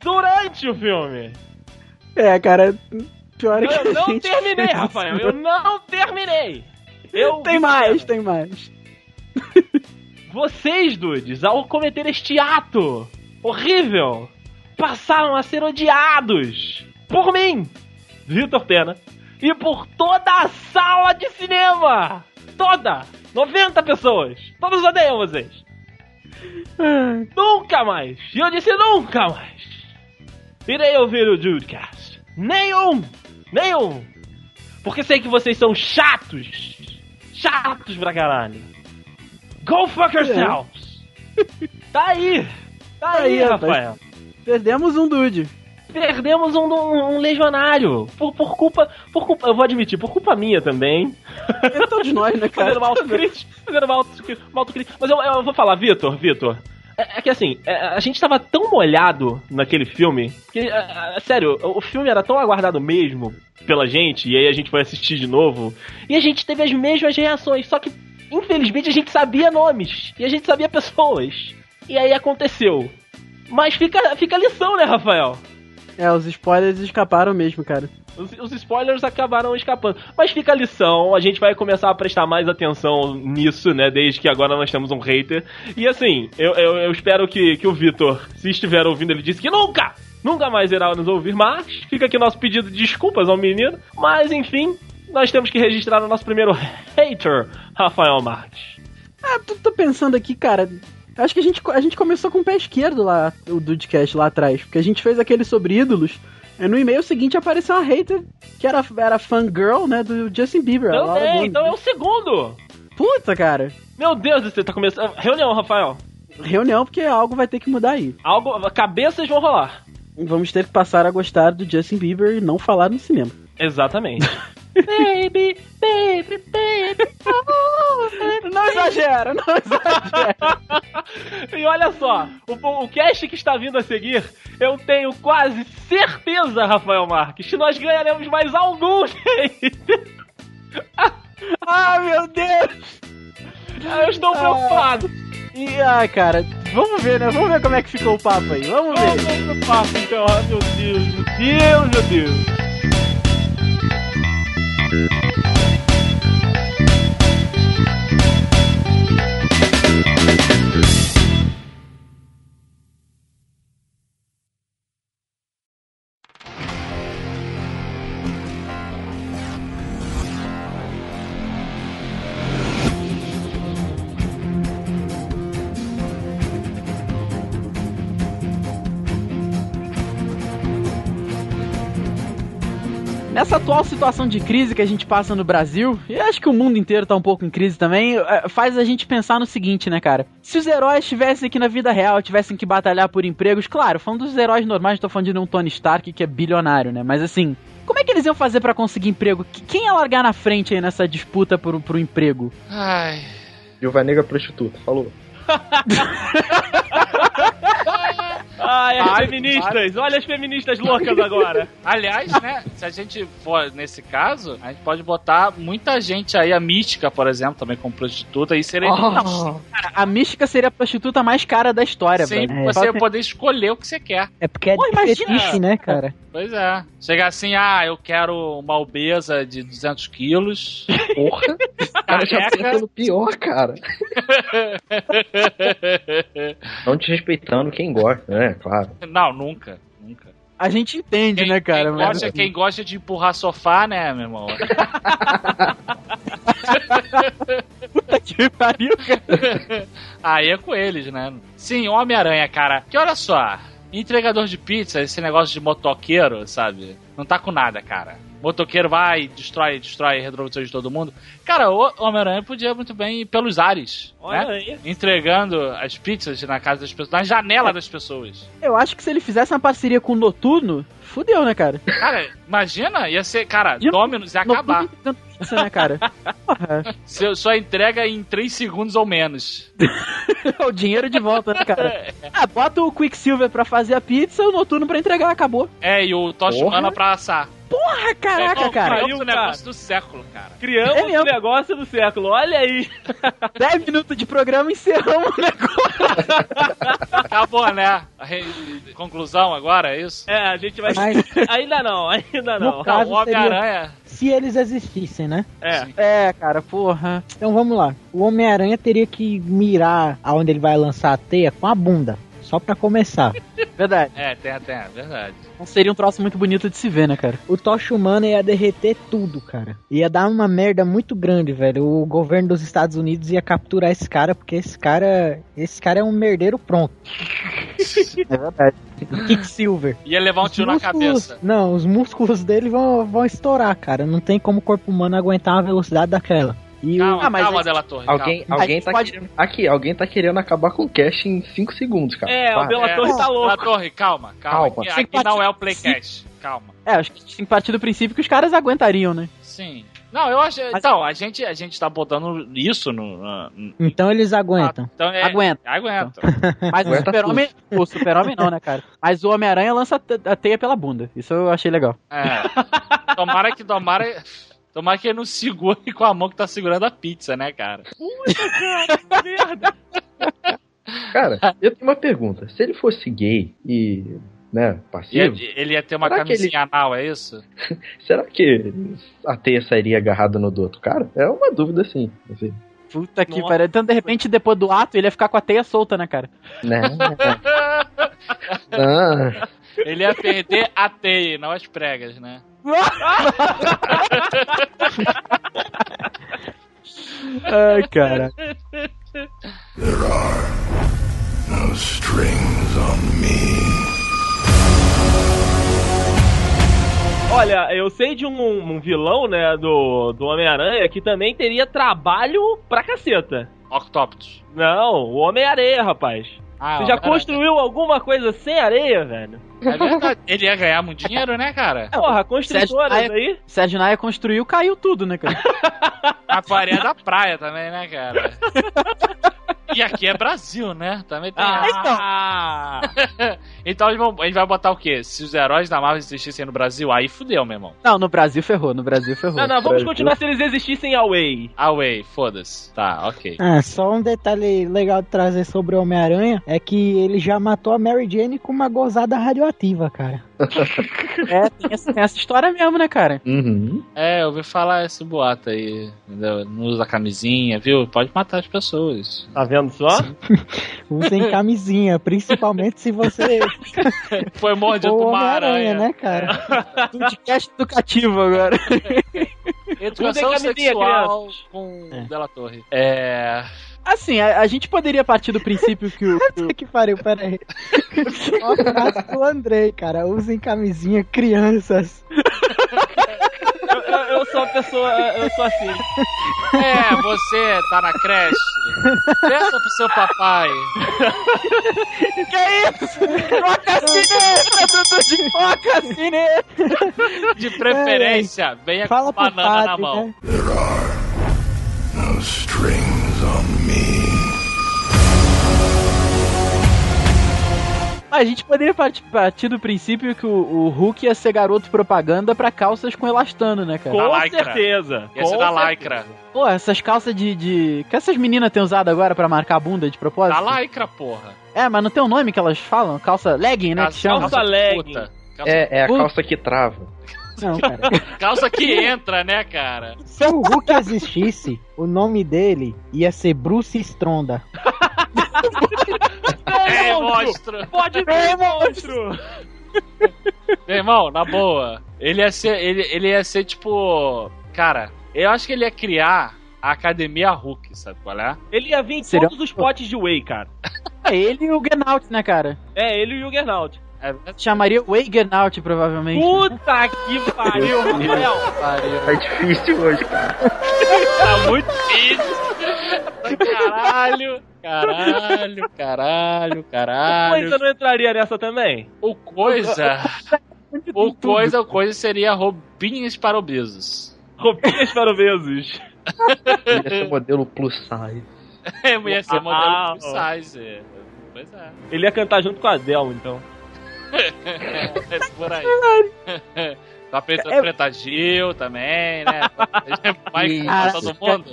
Speaker 3: Durante o filme!
Speaker 2: É, cara, pior é que
Speaker 3: Eu não terminei, Rafael! Eu não terminei! Eu
Speaker 2: Tem mais, tem mais.
Speaker 3: Vocês, dudes, ao cometer este ato horrível, passaram a ser odiados por mim, Vitor Pena, e por toda a sala de cinema! Toda! 90 pessoas! Todos odeiam vocês! Nunca mais! E eu disse nunca mais! Irei ouvir o Dudecast! Nenhum! Nenhum! Porque sei que vocês são chatos! Chatos pra caralho! Go fuck yourselves! Tá aí! Tá
Speaker 2: Tá
Speaker 3: aí,
Speaker 2: aí, rapaz.
Speaker 3: Rafael!
Speaker 2: Perdemos um dude.
Speaker 3: Perdemos um, um- um legionário! Por, por culpa. Por culpa. Eu vou admitir, por culpa minha também.
Speaker 2: É todos nós, né, cara?
Speaker 3: Fazendo uma autocrítica. Fazendo uma autocrítica. uma autocrítica. Mas eu, eu vou falar, Vitor, Vitor. É, é que assim, é, a gente tava tão molhado naquele filme. Que, é, é, sério, o filme era tão aguardado mesmo pela gente. E aí a gente foi assistir de novo. E a gente teve as mesmas reações. Só que, infelizmente, a gente sabia nomes. E a gente sabia pessoas. E aí aconteceu. Mas fica, fica a lição, né, Rafael?
Speaker 2: É, os spoilers escaparam mesmo, cara.
Speaker 3: Os, os spoilers acabaram escapando. Mas fica a lição, a gente vai começar a prestar mais atenção nisso, né? Desde que agora nós temos um hater. E assim, eu, eu, eu espero que, que o Vitor, se estiver ouvindo, ele disse que nunca! Nunca mais irá nos ouvir mais. Fica aqui nosso pedido de desculpas ao menino. Mas enfim, nós temos que registrar o nosso primeiro hater, Rafael Marques.
Speaker 2: Ah, tô, tô pensando aqui, cara. Acho que a gente, a gente começou com o pé esquerdo lá, o Dudcast lá atrás. Porque a gente fez aquele sobre ídolos. E no e-mail seguinte apareceu uma hater que era, era fangirl, né, do Justin Bieber.
Speaker 3: Também, então é o segundo!
Speaker 2: Puta, cara.
Speaker 3: Meu Deus céu, tá começando. Reunião, Rafael.
Speaker 2: Reunião, porque algo vai ter que mudar aí.
Speaker 3: Algo. Cabeças vão rolar.
Speaker 2: Vamos ter que passar a gostar do Justin Bieber e não falar no cinema.
Speaker 3: Exatamente. baby, baby, baby.
Speaker 2: Não exagera, não exagera.
Speaker 3: E olha só, o, o cast que está vindo a seguir, eu tenho quase certeza, Rafael Marques, que nós ganharemos mais alguns.
Speaker 2: ah, meu Deus.
Speaker 3: eu estou preocupado.
Speaker 2: E, ah, cara, vamos ver, né? Vamos ver como é que ficou o papo aí. Vamos ver.
Speaker 3: Vamos pro papo então, ah, meu Deus, meu Deus, meu Deus.
Speaker 2: Nessa atual situação de crise que a gente passa no Brasil, e acho que o mundo inteiro tá um pouco em crise também, eh, faz a gente pensar no seguinte, né, cara? Se os heróis estivessem aqui na vida real, tivessem que batalhar por empregos, claro, falando dos heróis normais, não tô falando de um Tony Stark que é bilionário, né? Mas assim, como é que eles iam fazer pra conseguir emprego? Qu- Quem ia largar na frente aí nessa disputa por, pro emprego?
Speaker 4: Ai.
Speaker 6: Viúva Negra prostituta, falou.
Speaker 3: Ai, as
Speaker 4: Ai,
Speaker 3: feministas, olha as feministas loucas agora.
Speaker 4: Aliás, né, se a gente for nesse caso, a gente pode botar muita gente aí, a Mística, por exemplo, também como prostituta, e seria
Speaker 2: Cara, a mística seria a prostituta mais cara da história,
Speaker 4: Sim,
Speaker 2: velho.
Speaker 4: você
Speaker 2: tem-
Speaker 4: poder escolher o que você quer.
Speaker 5: É porque é
Speaker 2: Pô,
Speaker 5: fetiche, né, cara?
Speaker 4: Pois é. Chegar assim, ah, eu quero uma obesa de 200 quilos.
Speaker 6: Porra! Cara já pensa no pior, cara. Não desrespeitando quem gosta, né? Claro.
Speaker 4: Não, nunca. Nunca.
Speaker 2: A gente entende,
Speaker 4: Quem,
Speaker 2: né, cara?
Speaker 4: quem,
Speaker 2: Mas-
Speaker 4: gosta, quem gosta de empurrar sofá, né, meu irmão?
Speaker 2: Puta que pariu, cara.
Speaker 4: Aí é com eles, né? Sim, Homem-Aranha, cara. Que olha só, entregador de pizza, esse negócio de motoqueiro, sabe? Não tá com nada, cara. Motoqueiro vai, destrói, destrói retrovisor de todo mundo. Cara, o Homem-Aranha podia muito bem ir pelos ares,
Speaker 3: Olha
Speaker 4: né?
Speaker 3: aí.
Speaker 4: Entregando as pizzas na casa das pessoas, na janela das pessoas.
Speaker 2: Eu acho que se ele fizesse uma parceria com o Noturno, fudeu, né, cara?
Speaker 4: Cara, imagina, ia ser, cara, Dominus ia acabar.
Speaker 2: Pizza, né, cara? Porra,
Speaker 4: Seu- Sua entrega em 3 segundos ou menos.
Speaker 2: o dinheiro de volta, né, cara? Ah, bota o Quicksilver pra fazer a pizza e o Noturno pra entregar, acabou.
Speaker 4: É, e o Tocha. Humana pra assar.
Speaker 2: Porra, caraca,
Speaker 4: é,
Speaker 2: cara.
Speaker 3: pariu,
Speaker 4: o negócio do século, cara.
Speaker 3: Criamos
Speaker 2: É
Speaker 3: o negócio do século, olha aí.
Speaker 2: 10 minutos de programa encerramos o negócio.
Speaker 4: Acabou, né? Conclusão agora, é isso?
Speaker 3: É, a gente vai.
Speaker 5: Mas-
Speaker 3: Ainda não, ainda não.
Speaker 5: No caso,
Speaker 4: o Homem-Aranha.
Speaker 5: Se eles existissem, né?
Speaker 3: É.
Speaker 2: É, cara, porra.
Speaker 5: Então vamos lá. O Homem-Aranha teria que mirar aonde ele vai lançar a teia com a bunda. Só pra começar.
Speaker 2: Verdade.
Speaker 4: É, tem até, é verdade.
Speaker 2: Não seria um troço muito bonito de se ver, né, cara?
Speaker 5: O Tocha Humana ia derreter tudo, cara. Ia dar uma merda muito grande, velho. O governo dos Estados Unidos ia capturar esse cara, porque esse cara. Esse cara é um merdeiro pronto.
Speaker 2: É verdade.
Speaker 5: Quicksilver.
Speaker 4: Ia levar um
Speaker 5: Os
Speaker 4: tiro na
Speaker 5: músculos-
Speaker 4: cabeça.
Speaker 5: Não, os músculos dele vão, vão estourar, cara. Não tem como o corpo humano aguentar uma velocidade daquela. E o-
Speaker 4: Calma,
Speaker 2: Ah, mas
Speaker 4: calma,
Speaker 2: aí-
Speaker 4: Dela Torre.
Speaker 6: Alguém,
Speaker 2: A
Speaker 6: alguém tá
Speaker 2: pode-
Speaker 6: querendo. Aqui, alguém tá querendo acabar com o cash em 5 segundos, cara.
Speaker 3: É, o
Speaker 6: Para.
Speaker 3: Bela
Speaker 4: É,
Speaker 3: Torre tá
Speaker 4: Dela
Speaker 3: louco.
Speaker 4: Torre, calma, calma.
Speaker 6: Calma.
Speaker 4: Aqui, aqui não é o Playcast. Calma.
Speaker 2: É, acho que tem que partir do princípio que os caras aguentariam, né?
Speaker 4: Sim. Não, eu acho.
Speaker 2: Mas-
Speaker 4: Então, a gente, a gente tá botando isso no.
Speaker 5: Então eles aguentam.
Speaker 4: então é,
Speaker 2: Aguenta.
Speaker 4: Aguenta.
Speaker 2: Mas o
Speaker 6: Aguenta
Speaker 2: super-homem. O super-homem não, né, cara? Mas o Homem-Aranha lança a teia pela bunda. Isso eu achei legal.
Speaker 4: É. Tomara que. Tomara. Tomara que ele não segure com a mão que tá segurando a pizza, né, cara?
Speaker 3: Merda.
Speaker 6: Cara, eu tenho uma pergunta. Se ele fosse gay e né,
Speaker 4: Ia-
Speaker 6: passivo.
Speaker 4: ele ia ter uma
Speaker 6: que
Speaker 4: camisinha anal, é isso?
Speaker 6: Será que a teia sairia agarrada no do outro cara? É uma dúvida, sim. Assim,
Speaker 2: Puta que pariu. Então, de repente, depois do ato, ele ia ficar com a teia solta, né, cara?
Speaker 6: né? ah,
Speaker 4: Ele ia perder a teia, não as pregas, né?
Speaker 2: Ai, cara.
Speaker 1: There are no strings on me.
Speaker 3: Olha, eu sei de um, um vilão, né, do, do Homem-Aranha que também teria trabalho pra caceta.
Speaker 4: Octopus.
Speaker 3: Não, o Homem-Areia, rapaz.
Speaker 4: Ah,
Speaker 3: Você já
Speaker 4: cara,
Speaker 3: construiu alguma coisa sem areia, velho?
Speaker 4: É verdade. Ele ia ganhar muito dinheiro, né, cara?
Speaker 3: Porra, construtoras
Speaker 2: Sérgio
Speaker 3: aí.
Speaker 2: Sérgio Naia construiu, caiu tudo, né, cara?
Speaker 4: A farinha da praia também, né, cara? E aqui é Brasil, né? Também tem.
Speaker 3: Ah,
Speaker 4: então eles vão- a gente vai botar o quê? Se os heróis da Marvel existissem no Brasil, aí fudeu, meu irmão.
Speaker 2: Não, no Brasil ferrou, no Brasil ferrou.
Speaker 3: Não, não, vamos continuar se eles existissem away.
Speaker 4: Away, foda-se. Tá, ok.
Speaker 5: Ah, só um detalhe legal de trazer sobre o Homem-Aranha é que ele já matou a Mary Jane com uma gozada radioativa, cara.
Speaker 2: É, tem essa, tem essa história mesmo, né, cara?
Speaker 6: uhum.
Speaker 4: É, eu ouvi falar esse boato aí. entendeu? Não usa camisinha, viu? Pode matar as pessoas.
Speaker 3: Tá vendo só?
Speaker 5: Usem camisinha, principalmente se você
Speaker 4: Foi mordido por uma aranha.
Speaker 5: né, cara?
Speaker 2: Podcast educativo agora.
Speaker 4: Educação
Speaker 3: Usem camisinha,
Speaker 4: sexual com
Speaker 5: É.
Speaker 4: Della Torre. É.
Speaker 2: Assim, a, a gente poderia partir do princípio que o. que
Speaker 5: que pariu, pera aí. Ó, o Andrei, cara. Usem camisinha, crianças.
Speaker 3: eu, eu- eu sou a pessoa. Eu sou assim.
Speaker 4: É, você tá na creche. Peça pro seu papai.
Speaker 2: que é isso? Coca cineta, Dudu de coca cineta!
Speaker 4: De preferência, venha
Speaker 5: Fala
Speaker 4: com banana na
Speaker 5: padre,
Speaker 4: mão.
Speaker 5: né?
Speaker 1: There are no strings
Speaker 2: A gente poderia partir, partir do princípio que o, o Hulk ia ser garoto propaganda pra calças com elastano, né, cara?
Speaker 4: Da
Speaker 3: Com
Speaker 4: lycra.
Speaker 3: certeza.
Speaker 4: Ia ser
Speaker 3: com
Speaker 4: da lycra.
Speaker 2: Pô, essas calças de, de. que essas meninas têm usado agora pra marcar a bunda de propósito?
Speaker 4: Da lycra, porra.
Speaker 2: É, mas não tem um nome que elas falam? Calça legging, né? Que chama?
Speaker 3: calça legging.
Speaker 4: puta. Calça,
Speaker 6: É, é a calça que trava.
Speaker 5: Não, cara.
Speaker 4: calça que entra, né, cara?
Speaker 5: Se o Hulk existisse, o nome dele ia ser Bruce Stronda.
Speaker 4: É, monstro.
Speaker 3: Pode ver, monstro!
Speaker 4: Meu irmão, na boa. Ele ia ser. Ele, ele ia ser tipo. Cara, eu acho que ele ia criar a Academia Hulk, sabe qual é?
Speaker 3: Ele ia vir em
Speaker 2: Seria-
Speaker 3: todos os potes de whey, cara.
Speaker 2: É ele e o Genout, né, cara?
Speaker 3: É, ele e o Juggernaut.
Speaker 4: É,
Speaker 2: Chamaria Genout, provavelmente.
Speaker 3: Puta que pariu, Rafael!
Speaker 6: Tá difícil hoje, cara.
Speaker 4: tá muito difícil. Caralho, caralho, caralho, caralho.
Speaker 3: Coisa não entraria nessa também?
Speaker 4: O coisa. O coisa, o coisa seria roupinhas para obesos.
Speaker 3: Roupinhas para obesos.
Speaker 6: Ia ser modelo plus size.
Speaker 4: É, ia ser modelo
Speaker 3: Ah,
Speaker 4: plus size. é. Pois é.
Speaker 3: Ele ia cantar junto com a Adele, então.
Speaker 4: É por aí. Da Preta,
Speaker 2: É-
Speaker 4: Preta Gil também, né? Vai com
Speaker 2: Caraca,
Speaker 4: todo mundo.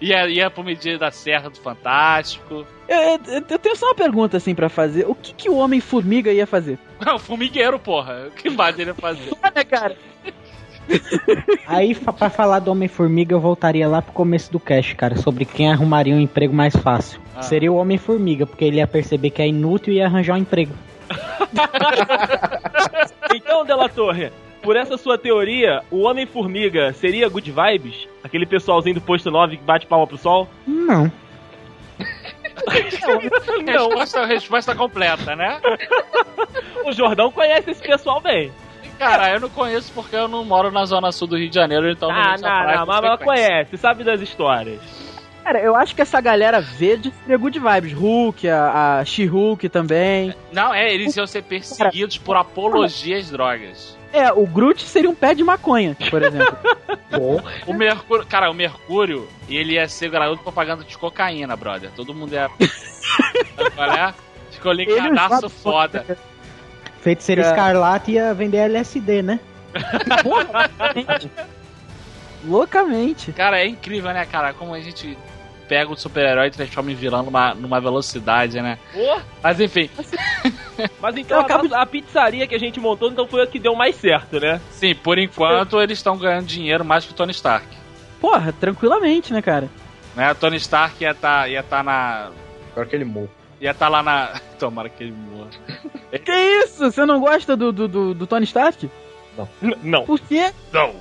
Speaker 4: Ia, ia pro medida da Serra do Fantástico.
Speaker 2: Eu, eu- eu tenho só uma pergunta assim pra fazer. O que, que o Homem-Formiga ia fazer?
Speaker 4: Não, formigueiro, porra. O que mais ele ia fazer?
Speaker 2: Olha, cara.
Speaker 5: Aí, pra falar do Homem-Formiga, eu voltaria lá pro começo do cast, cara, sobre quem arrumaria um emprego mais fácil.
Speaker 4: Ah.
Speaker 5: Seria o Homem-Formiga, porque ele ia perceber que é inútil e ia arranjar um emprego.
Speaker 3: Então, Della Torre, por essa sua teoria, o Homem-Formiga seria good vibes? Aquele pessoalzinho do posto 9 que bate palma pro sol?
Speaker 5: Não.
Speaker 3: Não,
Speaker 4: Resposta, resposta completa, né?
Speaker 3: o Jordão conhece esse pessoal bem.
Speaker 4: Cara, eu não conheço porque eu não moro na zona sul do Rio de Janeiro, então
Speaker 3: Ah, não, não,
Speaker 4: com
Speaker 3: mas conhece, sabe das histórias.
Speaker 2: Cara, eu acho que essa galera verde seria good vibes. Hulk, a, a She-Hulk também.
Speaker 4: Não, é, eles iam ser perseguidos por apologia às drogas.
Speaker 2: É, o Groot seria um pé de maconha, por exemplo.
Speaker 4: O Mercúrio, cara, o Mercúrio, ele ia ser garoto propaganda de cocaína, brother. Todo mundo ia. Qual é? Ficou linkadaço
Speaker 2: usava-
Speaker 4: foda.
Speaker 5: Feiticeiro
Speaker 2: É.
Speaker 5: Escarlate ia vender LSD, né?
Speaker 2: Loucamente.
Speaker 4: Cara, é incrível, né, cara? Como a gente pega o super-herói e transforma em vilão numa, numa velocidade, né?
Speaker 3: Pô,
Speaker 4: Mas enfim.
Speaker 3: Mas então
Speaker 2: Eu acabo
Speaker 3: a, a pizzaria que a gente montou então foi a que deu mais certo, né?
Speaker 4: Sim, por enquanto eles estão ganhando dinheiro mais que o Tony Stark.
Speaker 2: Porra, tranquilamente, né, cara?
Speaker 4: Né? O Tony Stark ia estar ia tá na.
Speaker 6: Agora que ele morre.
Speaker 4: ia estar lá na. Tomara que ele morra.
Speaker 2: Que isso? Você não gosta do, do, do, do Tony Stark?
Speaker 3: N- Não.
Speaker 2: Por quê?
Speaker 3: Não.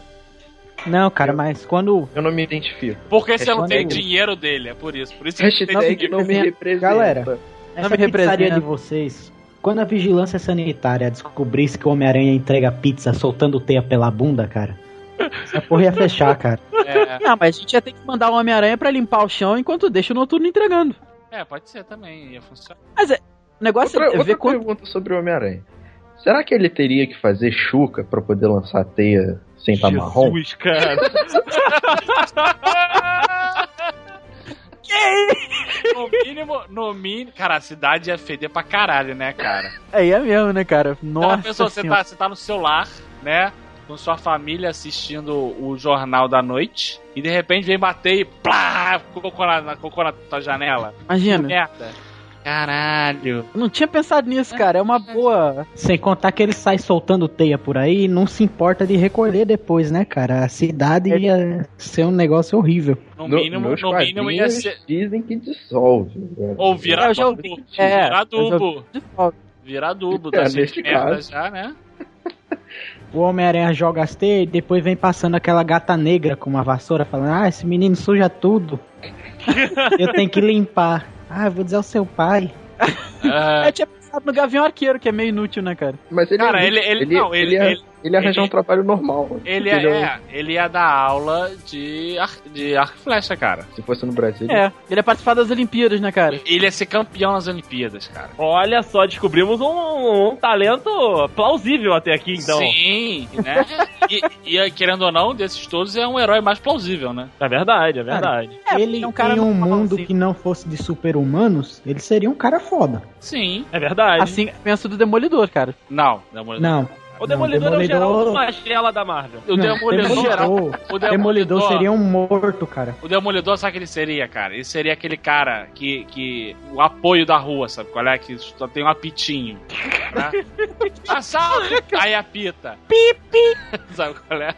Speaker 5: Não, cara, mas quando.
Speaker 6: Eu não me identifico.
Speaker 4: Porque você não tem dinheiro dele, é por isso. Por isso que tem
Speaker 6: Hashtag
Speaker 4: dinheiro.
Speaker 6: não me representa.
Speaker 5: Galera. Essa
Speaker 2: me
Speaker 5: pizzaria
Speaker 2: representa.
Speaker 5: de vocês. Quando a vigilância sanitária descobrisse que o Homem-Aranha entrega pizza soltando teia pela bunda, cara. Essa porra ia fechar, cara.
Speaker 4: É,
Speaker 2: Não, mas a gente ia ter que mandar o Homem-Aranha pra limpar o chão enquanto deixa o Noturno entregando.
Speaker 4: é, pode ser também, ia funcionar.
Speaker 2: Mas é. O negócio
Speaker 6: Outra,
Speaker 2: é ver
Speaker 6: outra
Speaker 2: quanto.
Speaker 6: pergunta sobre o Homem-Aranha. Será que ele teria que fazer chuca pra poder lançar a teia sem estar marrom?
Speaker 3: Jesus, cara.
Speaker 4: No mínimo, no mínimo. Cara, a cidade ia feder pra caralho, né, cara?
Speaker 2: É, é mesmo, né, cara?
Speaker 4: Nossa,
Speaker 2: Nossa.
Speaker 4: pessoa, você, tá, você tá no celular, né? Com sua família assistindo o jornal da noite. E de repente vem bater e plá! Cocô na, cocô na tua janela.
Speaker 2: Imagina.
Speaker 4: Merda. Caralho.
Speaker 2: Não tinha pensado nisso, cara. É uma boa.
Speaker 5: Sem contar que ele sai soltando teia por aí e não se importa de recolher depois, né, cara? A cidade ia ser um negócio horrível.
Speaker 4: No
Speaker 6: No-
Speaker 4: mínimo, no mínimo ia ser.
Speaker 6: Dizem que dissolve. né?
Speaker 4: Ou vira
Speaker 2: É, eu já
Speaker 4: adubo.
Speaker 2: ouvi. É,
Speaker 4: vira
Speaker 2: eu já
Speaker 4: adubo.
Speaker 2: De volta.
Speaker 4: Vira adubo.
Speaker 6: É,
Speaker 4: Tá
Speaker 6: neste caso.
Speaker 4: já, né?
Speaker 5: O Homem-Aranha joga as teias e depois vem passando aquela gata negra com uma vassoura falando: Ah, esse menino suja tudo. Eu tenho que limpar. Ah, eu vou dizer ao seu pai.
Speaker 4: É,
Speaker 2: Eu tinha pensado no Gavião Arqueiro, que é meio inútil, né, cara?
Speaker 6: Mas ele,
Speaker 4: Cara,
Speaker 6: é
Speaker 4: ele- ele-
Speaker 6: ele,
Speaker 4: não, ele-
Speaker 6: ia,
Speaker 4: ele-
Speaker 6: ele ia arranjar
Speaker 4: ele-
Speaker 6: um trabalho normal.
Speaker 4: ele,
Speaker 6: Porque
Speaker 4: é,
Speaker 6: um-
Speaker 4: é, ele ia dar aula de, ar, de arco e flecha, cara.
Speaker 6: Se fosse no Brasil, ele-
Speaker 2: É, ele ia participar das Olimpíadas, né, cara?
Speaker 4: Ele ia ser campeão nas Olimpíadas, cara.
Speaker 3: Olha só, descobrimos um, um talento plausível até aqui, então.
Speaker 4: Sim, né? e, e, querendo ou não, desses todos é um herói mais plausível, né?
Speaker 3: É verdade, é verdade.
Speaker 2: É,
Speaker 5: ele
Speaker 2: é um cara
Speaker 5: em um mundo
Speaker 2: assim.
Speaker 5: que não fosse de super-humanos, ele seria um cara foda.
Speaker 4: Sim.
Speaker 3: É verdade.
Speaker 2: Assim, penso do Demolidor, cara.
Speaker 4: Não, Demolidor.
Speaker 5: Não.
Speaker 3: O Demolidor,
Speaker 5: não,
Speaker 3: é o Geraldo
Speaker 5: Demolidor-
Speaker 3: Magela da Marvel.
Speaker 4: O
Speaker 5: Não,
Speaker 4: Demolidor,
Speaker 5: Demolidor,
Speaker 4: o
Speaker 5: Demolidor seria um morto, cara.
Speaker 4: O Demolidor, sabe o que ele seria, cara? Ele seria aquele cara que. que o apoio da rua, sabe qual é? Que só tem um apitinho. Né? Assalto! Aí apita. Pipi! sabe qual é?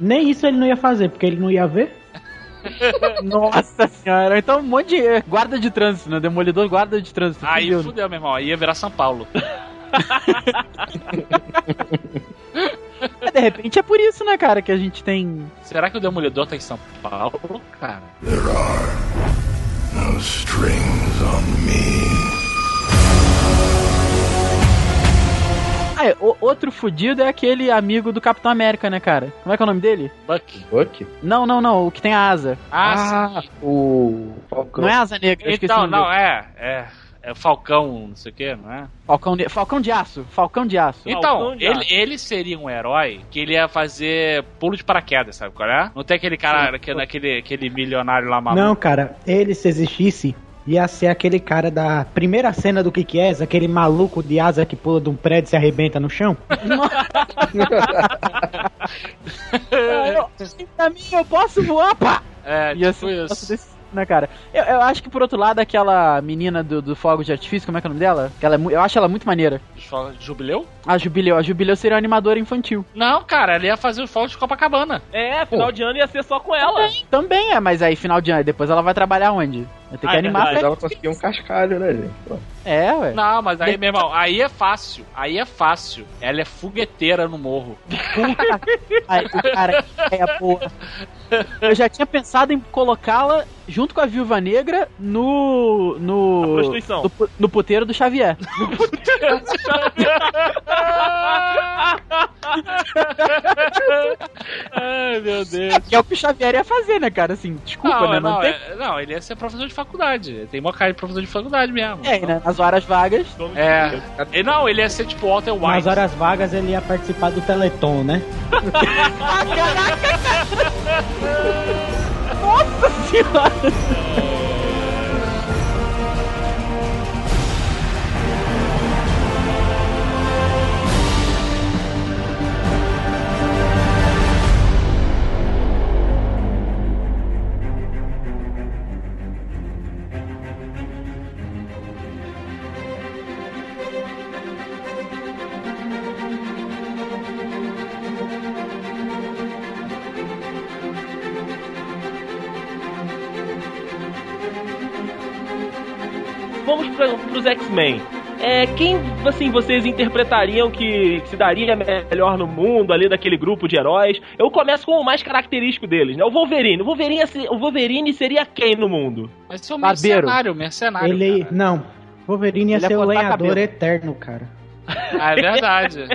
Speaker 5: Nem isso ele não ia fazer, porque ele não ia ver.
Speaker 2: Nossa senhora. Então, um monte de guarda de trânsito, né? Demolidor guarda de trânsito.
Speaker 4: Aí
Speaker 2: fudeu, né?
Speaker 4: fudeu, meu irmão. Aí ia virar São Paulo.
Speaker 2: É, de repente é por isso, né, cara, que a gente tem.
Speaker 4: Será que o Demolidor tá em São Paulo, cara?
Speaker 1: There are no strings on me.
Speaker 2: Ah, é, o- outro fudido é aquele amigo do Capitão América, né, cara? Como é que é o nome dele?
Speaker 4: Bucky.
Speaker 6: Bucky?
Speaker 2: Não, não, não. O que tem a asa.
Speaker 4: Ah, sim.
Speaker 6: o Falcão.
Speaker 2: Não é asa negra. eu esqueci o
Speaker 4: Então,
Speaker 2: nome
Speaker 4: não, é. É. É Falcão, não sei o que, não é?
Speaker 2: Falcão de... Falcão de aço. Falcão de aço.
Speaker 4: Então,
Speaker 3: de
Speaker 4: ele,
Speaker 3: aço.
Speaker 4: ele seria um herói que ele ia fazer pulo de paraquedas, sabe qual é? Não tem aquele cara, aquele, aquele, aquele milionário lá maluco.
Speaker 5: Não, cara, ele se existisse, ia ser aquele cara da primeira cena do que que é, aquele maluco de asa que pula de um prédio e se arrebenta no chão.
Speaker 2: Eu- Pra mim, eu posso voar, pá!
Speaker 4: É, tipo
Speaker 2: um
Speaker 4: isso.
Speaker 2: Né, cara? Eu, eu acho que, por outro lado, aquela menina do, do fogo de artifício, como é que é o nome dela? Que ela é eu acho ela muito maneira.
Speaker 4: Jubileu?
Speaker 2: A Jubileu. A Jubileu seria uma animadora infantil.
Speaker 4: Não, cara, ele ia fazer os fogos de Copacabana.
Speaker 3: É, final de ano ia ser só com ela.
Speaker 2: Também é, mas aí, final de ano, depois ela vai trabalhar onde? Vai ter que
Speaker 3: Ah, é
Speaker 2: animar a
Speaker 3: verdade.
Speaker 2: Festa.
Speaker 6: ela conseguiu um cascalho, né, gente? Pô.
Speaker 2: É, ué.
Speaker 4: Não, mas aí, meu irmão, aí é fácil. Aí é fácil. Ela é fogueteira no morro.
Speaker 2: Aí, o cara é a porra. Eu já tinha pensado em colocá-la junto com a Viúva Negra no.
Speaker 3: A
Speaker 2: no.
Speaker 3: prostituição.
Speaker 2: No, pu- no puteiro do Xavier.
Speaker 4: Ai, meu Deus.
Speaker 2: Que é o que o Xavier ia fazer, né, cara? Assim, desculpa,
Speaker 4: Não,
Speaker 2: né? Não,
Speaker 4: não,
Speaker 2: tem.
Speaker 4: é- não, ele ia ser professor de faculdade. Tem uma cara de professor de faculdade mesmo.
Speaker 2: É, né? Nas horas vagas.
Speaker 4: É. E não, ele ia ser tipo Walter White.
Speaker 5: Nas horas vagas ele ia participar do Teleton, né?
Speaker 2: Nossa senhora!
Speaker 3: É, quem, assim, vocês interpretariam que, que se daria melhor no mundo ali daquele grupo de heróis? Eu começo com o mais característico deles, né? O Wolverine. O Wolverine, o Wolverine seria quem no mundo?
Speaker 4: Mas o
Speaker 2: Barbeiro.
Speaker 4: mercenário, mercenário.
Speaker 5: Ele.
Speaker 4: cara.
Speaker 5: Não. Wolverine ia
Speaker 2: Ele
Speaker 5: ser o lenhador
Speaker 2: cabelo.
Speaker 5: eterno, cara.
Speaker 4: Ah, é verdade.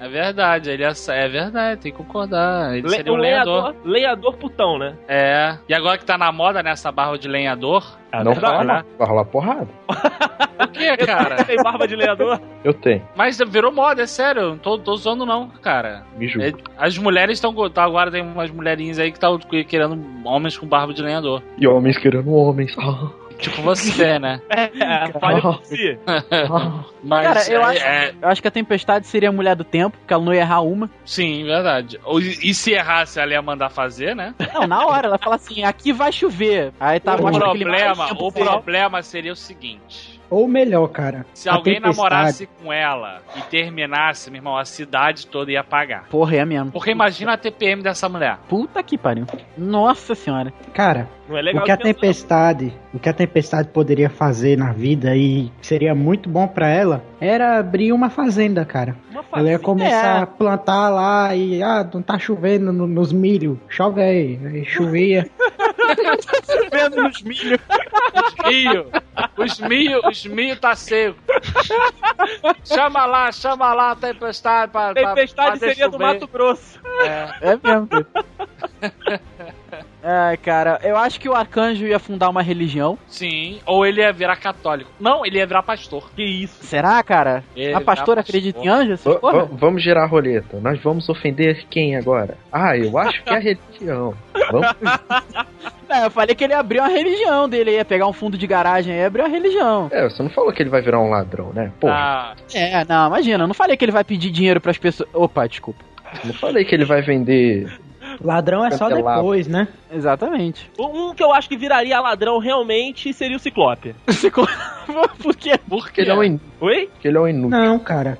Speaker 4: É verdade, ele é, é verdade, tem que concordar. Ele
Speaker 3: Le-
Speaker 4: seria
Speaker 3: o
Speaker 4: um lenhador.
Speaker 3: lenhador, lenhador putão, né?
Speaker 4: É. E agora que tá na moda nessa barba de lenhador.
Speaker 3: É
Speaker 6: não
Speaker 3: verdade,
Speaker 6: fala, vai rolar porrada.
Speaker 4: Por que, cara?
Speaker 3: Tem barba de lenhador?
Speaker 6: Eu tenho,
Speaker 4: Mas virou moda, é sério. eu Não tô, tô zoando, não, cara.
Speaker 6: me julga.
Speaker 4: É, As mulheres estão. Tá, agora tem umas mulherinhas aí que estão querendo homens com barba de lenhador.
Speaker 6: E homens querendo homens. Ah,
Speaker 4: Tipo você, né?
Speaker 3: É, fale por si.
Speaker 6: ah.
Speaker 4: Mas
Speaker 2: Cara, eu
Speaker 4: é-
Speaker 2: acho-
Speaker 4: é-
Speaker 2: Eu acho que a Tempestade seria a mulher do tempo, porque ela não ia errar uma.
Speaker 4: sim, verdade. Ou- E se errasse, ela ia mandar fazer, né?
Speaker 2: Não, na hora, ela fala assim, aqui vai chover. Aí tá
Speaker 4: o problema, o problema seria o seguinte.
Speaker 5: Ou melhor, cara.
Speaker 4: Se alguém
Speaker 5: Tempestade-
Speaker 4: namorasse com ela e terminasse, meu irmão, a cidade toda ia apagar.
Speaker 2: Porra, é mesmo.
Speaker 4: Porque imagina a TPM dessa mulher.
Speaker 2: Puta que pariu. Nossa senhora.
Speaker 5: Cara,
Speaker 3: Não é legal
Speaker 5: o que a tempestade, o que a tempestade poderia fazer na vida e seria muito bom pra ela, era abrir uma fazenda, cara.
Speaker 3: Uma
Speaker 5: Ela ia
Speaker 3: fazenda.
Speaker 5: começar
Speaker 2: É.
Speaker 5: a plantar lá e ah, não tá chovendo no- nos milho, chove aí, aí chovia.
Speaker 2: Vendo nos milho.
Speaker 4: Os milho, os milho, os milho tá seco. Chama lá, chama lá a tempestade pra, pra
Speaker 3: Tempestade
Speaker 4: fazer
Speaker 3: seria do
Speaker 4: chover.
Speaker 3: Mato Grosso.
Speaker 2: É mesmo. Ai, cara, eu acho que o arcanjo ia fundar uma religião.
Speaker 4: Sim, ou ele ia virar católico. Não, ele ia virar pastor.
Speaker 3: Que isso?
Speaker 2: Será, cara?
Speaker 4: Ele
Speaker 2: a pastora acredita em anjos?
Speaker 6: Vamos girar a roleta. Nós vamos ofender quem agora? Ah, eu acho que é a religião. Vamos
Speaker 2: É, eu falei que ele ia abrir uma religião dele, ia pegar um fundo de garagem e abrir uma religião.
Speaker 6: É, você não falou que ele vai virar um ladrão, né? Porra,
Speaker 4: Ah,
Speaker 2: É, não, imagina, eu não falei que ele vai pedir dinheiro pras pessoas. Opa, desculpa.
Speaker 6: não falei que ele vai vender.
Speaker 5: Ladrão é só depois, né?
Speaker 2: Exatamente.
Speaker 3: Um que eu acho que viraria ladrão realmente seria o Ciclope.
Speaker 2: Por quê?
Speaker 4: por quê?
Speaker 6: ele é um inútil.
Speaker 3: Oi?
Speaker 6: Que ele é um inútil.
Speaker 5: Não, cara.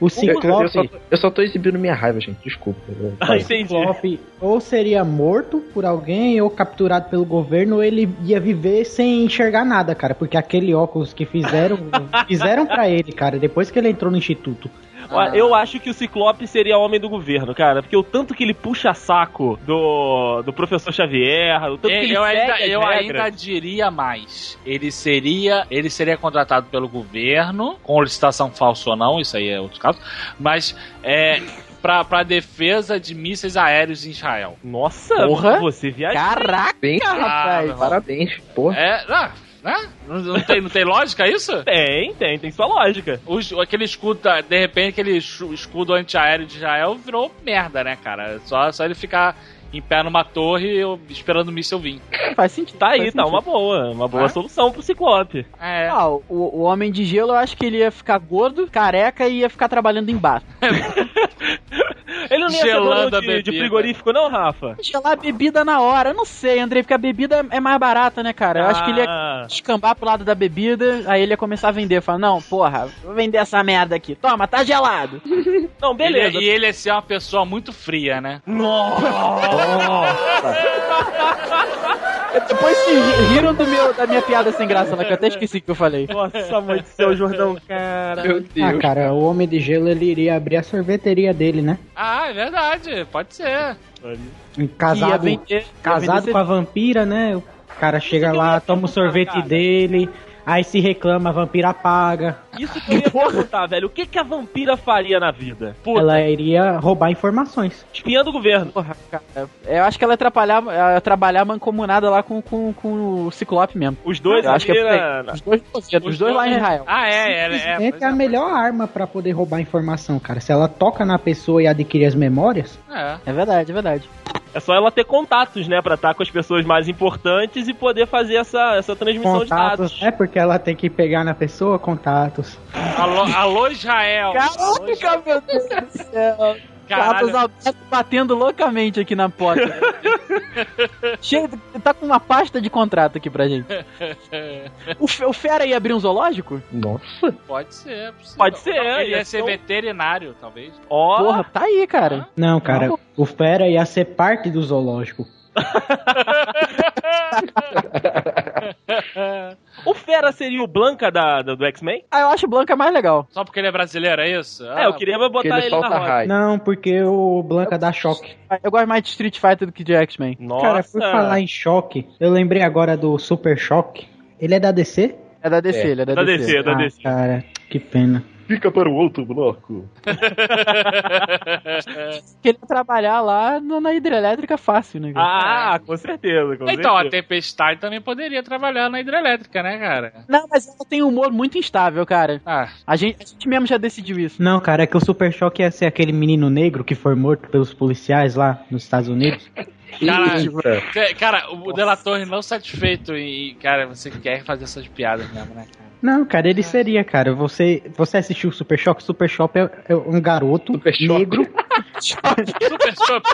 Speaker 5: O
Speaker 6: Eu, eu
Speaker 5: Ciclope,
Speaker 6: só, eu só tô exibindo minha raiva, gente. Desculpa. Eu-
Speaker 3: Ah, entendi.
Speaker 5: Ciclope ou seria morto por alguém ou capturado pelo governo, ou ele ia viver sem enxergar nada, cara, porque aquele óculos que fizeram, fizeram para ele, cara, depois que ele entrou no instituto.
Speaker 3: Ó, Eu acho que o Ciclope seria homem do governo, cara. Porque o tanto que ele puxa saco do, do professor Xavier, o tanto que ele
Speaker 4: eu ainda, eu ainda diria mais. Ele seria, ele seria contratado pelo governo, com licitação falsa ou não, isso aí é outro caso. Mas é pra, pra defesa de mísseis aéreos em Israel.
Speaker 3: Nossa,
Speaker 2: Porra.
Speaker 3: você viajou.
Speaker 2: Caraca,
Speaker 6: Bem,
Speaker 2: rapaz.
Speaker 4: Ah,
Speaker 6: parabéns. Porra.
Speaker 4: É, ah, né? Não, não tem, não tem lógica isso?
Speaker 3: Tem, tem, tem sua lógica.
Speaker 4: Os- aquele escudo, de repente, aquele escudo antiaéreo de Israel virou merda, né, cara? Só, só ele ficar em pé numa torre esperando o míssil vir.
Speaker 2: Faz sentido.
Speaker 3: Tá aí,
Speaker 2: faz
Speaker 3: tá
Speaker 2: sentido.
Speaker 3: uma boa. Uma boa
Speaker 4: Ah.
Speaker 3: solução pro Ciclope.
Speaker 4: É.
Speaker 2: Ah, o, o Homem de Gelo eu acho que ele ia ficar gordo, careca e ia ficar trabalhando em bar.
Speaker 3: Ele não ia
Speaker 4: Gelando
Speaker 3: de, de frigorífico, não, Rafa?
Speaker 2: Gelar a bebida na hora. Eu não sei, Andrei, porque a bebida é mais barata, né, cara? Eu acho que ele ia
Speaker 3: Ah,
Speaker 2: descambar pro lado da bebida, aí ele ia começar a vender. Falar, não, porra, vou vender essa merda aqui. Toma, tá gelado.
Speaker 3: Não, beleza.
Speaker 4: Ele- e ele ia ser uma pessoa muito fria, né?
Speaker 2: Depois se ri- riram do meu, da minha piada sem graça, lá, que eu até esqueci o que eu falei.
Speaker 3: Nossa, mãe do céu, Jordão, cara.
Speaker 6: Meu
Speaker 5: Ah,
Speaker 6: Deus.
Speaker 5: cara, o Homem de Gelo ele iria abrir a sorveteria dele, né?
Speaker 4: Ah, é verdade, pode ser.
Speaker 5: Casado,
Speaker 2: vender,
Speaker 5: casado com a vampira, né? O cara chega lá, toma o sorvete dele, aí se reclama, a vampira apaga.
Speaker 3: Isso que eu ia perguntar, velho. O que, que a vampira faria na vida? Puta,
Speaker 5: Ela iria roubar informações.
Speaker 3: espiã do governo.
Speaker 2: Porra, cara. Eu acho que ela ia atrapalhar, ia trabalhar mancomunada lá com, com, com o Ciclope mesmo.
Speaker 3: Os dois
Speaker 2: Eu acho que
Speaker 3: ali
Speaker 2: é Os dois, os dois lá em Israel.
Speaker 4: Ah, é, é, é.
Speaker 5: É a melhor arma pra poder roubar informação, cara. Se ela toca na pessoa e adquire as memórias,
Speaker 4: É.
Speaker 2: É verdade, é verdade.
Speaker 3: É só ela ter contatos, né? Pra estar com as pessoas mais importantes e poder fazer essa, essa transmissão de
Speaker 5: contatos,
Speaker 3: dados.
Speaker 5: né? Porque ela tem que pegar na pessoa contatos.
Speaker 4: Alô, alô, Israel. Alô,
Speaker 2: Caraca, meu Deus do céu.
Speaker 4: Caralho.
Speaker 2: Alberto batendo loucamente aqui na porta. Chega, tá com uma pasta de contrato aqui pra gente. O, o Fera ia abrir um zoológico?
Speaker 6: Nossa.
Speaker 4: Pode ser. é possível.
Speaker 3: Pode ser,
Speaker 4: Não, Ele
Speaker 3: ia
Speaker 4: ia
Speaker 3: ser um-
Speaker 4: veterinário, talvez.
Speaker 3: Ó,
Speaker 2: Porra, tá aí, cara.
Speaker 5: Não, cara, o Fera ia ser parte do zoológico.
Speaker 3: O Fera seria o Blanca da, da- do X-Men?
Speaker 2: Ah, eu acho o Blanca mais legal.
Speaker 4: Só porque ele é brasileiro, é isso?
Speaker 3: É, eu queria
Speaker 6: Porque
Speaker 3: botar
Speaker 6: ele
Speaker 3: ele, na roda.
Speaker 6: raio.
Speaker 5: Não, porque o Blanca dá choque.
Speaker 2: Eu gosto mais de Street Fighter do que de X-Men.
Speaker 3: Nossa.
Speaker 5: Cara, por falar em choque, eu lembrei agora do Super Choque. Ele é da DC?
Speaker 2: É da DC,
Speaker 6: É.
Speaker 2: ele é da,
Speaker 3: Da
Speaker 2: DC.
Speaker 3: DC, da
Speaker 5: ah,
Speaker 3: DC.
Speaker 5: cara, que pena.
Speaker 6: Fica para o outro bloco.
Speaker 2: Que ele ia trabalhar lá na hidrelétrica fácil, né? cara?
Speaker 3: Ah, com certeza. Com
Speaker 4: Então, a
Speaker 3: certeza.
Speaker 4: Tempestade também poderia trabalhar na hidrelétrica, né, cara?
Speaker 2: Não, mas ela tem um humor muito instável, cara.
Speaker 4: Ah,
Speaker 2: A gente, a gente mesmo já decidiu isso.
Speaker 5: Não, cara, é que o Super Choque ia ser aquele menino negro que foi morto pelos policiais lá nos Estados Unidos.
Speaker 4: cara,
Speaker 6: Eita.
Speaker 4: cara, o Dela Torre não satisfeito e, cara, você quer fazer essas piadas mesmo, né, cara?
Speaker 5: Não, cara, ele seria, cara. Você, você assistiu o Super Choque? Super Choque é, é um garoto
Speaker 6: Super
Speaker 5: negro.
Speaker 4: Super Shop!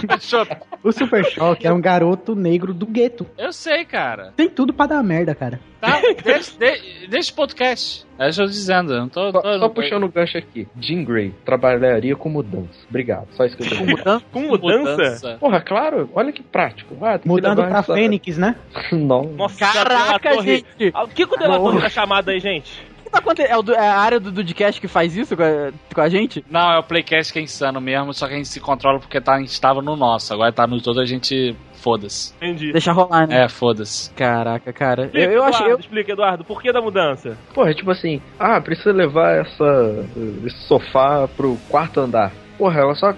Speaker 4: Super Shop!
Speaker 5: O Super Choque é um garoto negro do gueto.
Speaker 4: Eu sei, cara.
Speaker 5: Tem tudo pra dar merda, cara.
Speaker 4: Tá? Deixa, de- deixa o podcast. É eu estou dizendo, eu não tô.
Speaker 6: Só,
Speaker 4: tô-
Speaker 6: só puxando o gancho aqui. Jean Grey trabalharia com mudança. Obrigado. Só isso que eu que dizer.
Speaker 3: Com mudança?
Speaker 6: Porra, claro. Olha que prático. Ah,
Speaker 5: Mudando pra Fênix, né?
Speaker 6: Não.
Speaker 3: Nossa,
Speaker 2: Caraca, gente!
Speaker 3: Ah, O que que o Dela Torre tá chamado aí, gente?
Speaker 2: Que tá acontecendo? É, é a área do Dudcast que faz isso com a, com a gente?
Speaker 4: Não, é o Playcast que é insano mesmo, só que a gente se controla porque tá, estava no nosso. Agora tá no todo, a gente. Foda-se.
Speaker 3: Entendi.
Speaker 2: Deixa rolar, né?
Speaker 4: É, foda-se.
Speaker 2: Caraca, cara.
Speaker 3: Explica,
Speaker 2: Eu, eu acho.
Speaker 3: Eduardo,
Speaker 2: Eu,
Speaker 3: Explica, Eduardo, por que da mudança?
Speaker 6: Porra, tipo assim, ah, precisa levar essa, esse sofá pro quarto andar. Porra, ela só.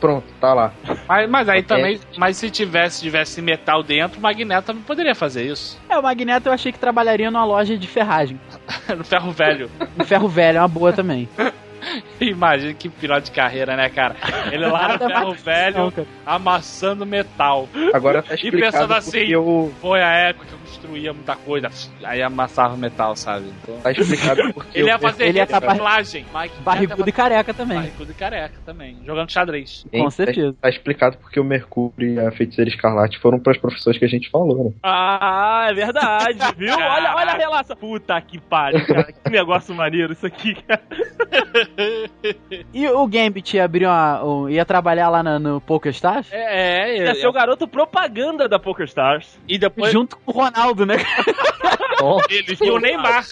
Speaker 6: Pronto, tá lá.
Speaker 4: Mas, mas aí
Speaker 6: É.
Speaker 4: também. Mas se tivesse, tivesse metal dentro, o Magneto também poderia fazer isso.
Speaker 2: é, o Magneto eu achei que trabalharia numa loja de ferragem.
Speaker 4: no ferro velho.
Speaker 2: Um ferro velho é uma boa também.
Speaker 4: Imagina que final de carreira, né, cara? Ele lá no ferro velho,
Speaker 2: não,
Speaker 4: amassando metal.
Speaker 6: Agora tá
Speaker 4: E
Speaker 6: explicado
Speaker 4: pensando
Speaker 6: porque
Speaker 4: assim,
Speaker 6: eu.
Speaker 4: Foi a época que eu construía muita coisa. Aí amassava metal, sabe? Então,
Speaker 6: Tá explicado porque
Speaker 4: ele ia fazer
Speaker 2: ele ia acabar-
Speaker 4: reciclagem. Mike
Speaker 2: Barrigudo e careca também.
Speaker 4: Barrigudo e careca também. Jogando xadrez.
Speaker 6: Hein?
Speaker 2: Com certeza.
Speaker 6: Tá, tá explicado porque o Mercúrio e a Feiticeira Escarlate foram pras profissões que a gente falou, né?
Speaker 3: Ah, é verdade, viu? Olha, olha a relação. Puta que pariu, cara. Que negócio maneiro isso aqui, cara.
Speaker 2: E o Gambit ia abrir uma. o- ia trabalhar lá na- no PokerStars?
Speaker 4: É, é.
Speaker 3: Ia ser o garoto propaganda da PokerStars.
Speaker 4: E depois
Speaker 2: Junto com o Ronaldo, né?
Speaker 4: eles e o Neymar.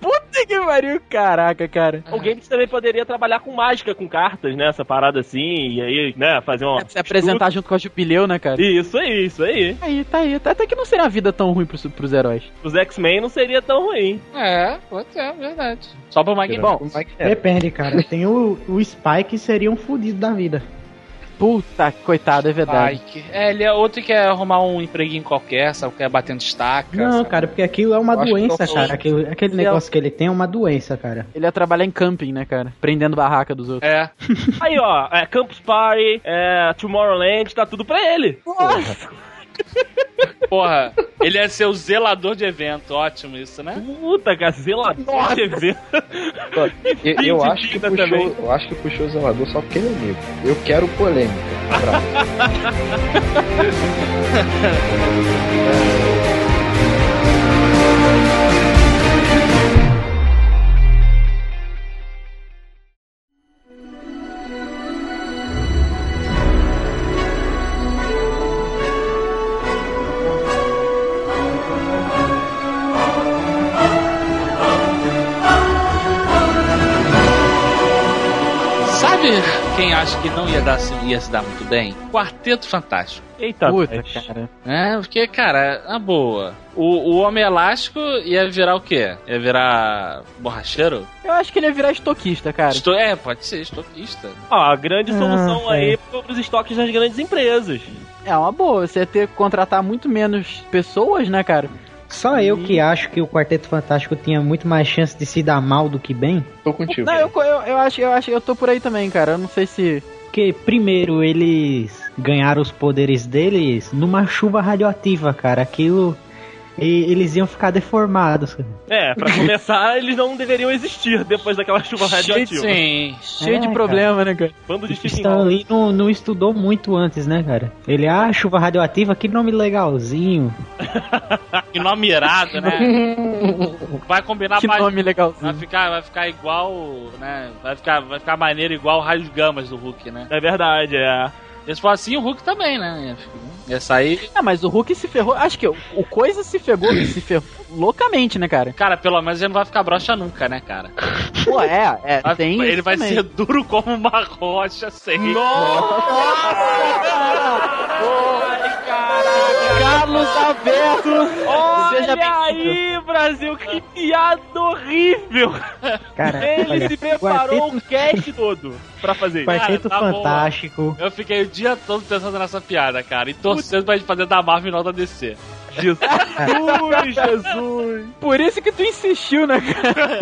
Speaker 2: Puta que pariu, caraca, cara.
Speaker 3: O Games também poderia trabalhar com mágica, com cartas, né? Essa parada assim, e aí, né, fazer uma.
Speaker 2: Se apresentar junto com a Jubileu, né, cara?
Speaker 3: Isso aí, isso aí.
Speaker 2: Aí, tá aí. Até que não seria uma vida tão ruim pros, pros heróis.
Speaker 3: Os X-Men não seria tão ruim.
Speaker 4: É, pode ser, verdade. Só pro Magneto.
Speaker 2: Bom,
Speaker 6: é que é?
Speaker 5: Depende, cara. Tem o, o Spike seria um fudido da vida.
Speaker 2: Puta, coitado, é verdade.
Speaker 4: Spike. É, ele é outro que quer arrumar um empreguinho qualquer, sabe? Quer batendo estaca.
Speaker 5: Não,
Speaker 4: sabe?
Speaker 5: cara, porque aquilo é uma
Speaker 6: Eu
Speaker 5: doença, cara. Aquele, aquele negócio que ele tem é uma doença, cara.
Speaker 2: Ele ia trabalhar em camping, né, cara? Prendendo barraca dos outros.
Speaker 4: É.
Speaker 3: Aí, ó, é Campus Party, é Tomorrowland, tá tudo pra ele.
Speaker 4: Porra, ele ia ser o zelador de evento. Ótimo isso, né?
Speaker 3: Puta, cara, zelador de evento.
Speaker 6: Eu, eu acho que puxou,
Speaker 3: também.
Speaker 6: eu acho que puxou o zelador só porque ele é negro. Eu quero polêmica. Abraço.
Speaker 4: que não ia, dar, ia se dar muito bem? Quarteto Fantástico.
Speaker 3: Eita,
Speaker 2: Puta, cara.
Speaker 4: É, porque, cara, na boa. O, o Homem Elástico ia virar o quê? Ia virar borracheiro?
Speaker 2: Eu acho que ele ia virar estoquista, cara.
Speaker 4: Esto- é, pode ser, estoquista.
Speaker 3: Ó, a grande solução
Speaker 5: Ah,
Speaker 3: aí
Speaker 5: é.
Speaker 3: para os estoques das grandes empresas.
Speaker 2: É uma boa. Você ia ter que contratar muito menos pessoas, né, cara?
Speaker 5: Só eu que acho que o Quarteto Fantástico tinha muito mais chance de se dar mal do que bem.
Speaker 6: Tô contigo.
Speaker 2: Não, eu, eu, eu acho, eu acho, eu tô por aí também, cara. Eu não sei se.
Speaker 5: Porque, primeiro, eles ganharam os poderes deles numa chuva radioativa, cara. Aquilo. E eles iam ficar deformados. cara.
Speaker 3: É, pra começar, eles não deveriam existir depois daquela chuva radioativa.
Speaker 4: Sim.
Speaker 2: Cheio
Speaker 5: É,
Speaker 2: de
Speaker 5: cara.
Speaker 2: problema, né, cara?
Speaker 3: Bando de
Speaker 5: O
Speaker 3: Stephen
Speaker 5: Stan
Speaker 3: Hawking.
Speaker 5: Lee não, não estudou muito antes, né, cara? Ele, ah, chuva radioativa, que nome legalzinho.
Speaker 4: Que nome irado, né? Vai combinar
Speaker 2: Que
Speaker 4: mais-
Speaker 2: nome
Speaker 4: Vai
Speaker 2: legalzinho.
Speaker 4: ficar, vai ficar igual, né? Vai ficar, vai ficar maneiro igual o Raios Gamas do Hulk, né?
Speaker 3: É verdade, é.
Speaker 4: Se for assim, o Hulk também, né? Ia, Essa aí,
Speaker 2: Ah, mas o Hulk se ferrou. Acho que o, o Coisa se ferrou, se ferrou loucamente, né, cara?
Speaker 4: cara, pelo menos ele não vai ficar broxa nunca, né, cara?
Speaker 2: Pô, é, é
Speaker 4: Vai-
Speaker 2: tem
Speaker 4: ele
Speaker 2: isso
Speaker 4: vai
Speaker 2: também.
Speaker 4: ser duro como uma rocha
Speaker 2: Carlos Alberto! seja
Speaker 3: Olha
Speaker 2: bem-vindo.
Speaker 3: aí, Brasil, que piada horrível!
Speaker 5: Cara,
Speaker 3: Ele
Speaker 5: olha,
Speaker 3: se preparou um cast todo pra fazer isso.
Speaker 5: Quarteto
Speaker 4: Cara, tá
Speaker 5: Fantástico.
Speaker 4: Eu fiquei o dia todo pensando nessa piada, cara, e torcendo pra gente fazer da Marvel e não da DC.
Speaker 3: Jesus, Jesus!
Speaker 2: Por isso que tu insistiu, né, cara?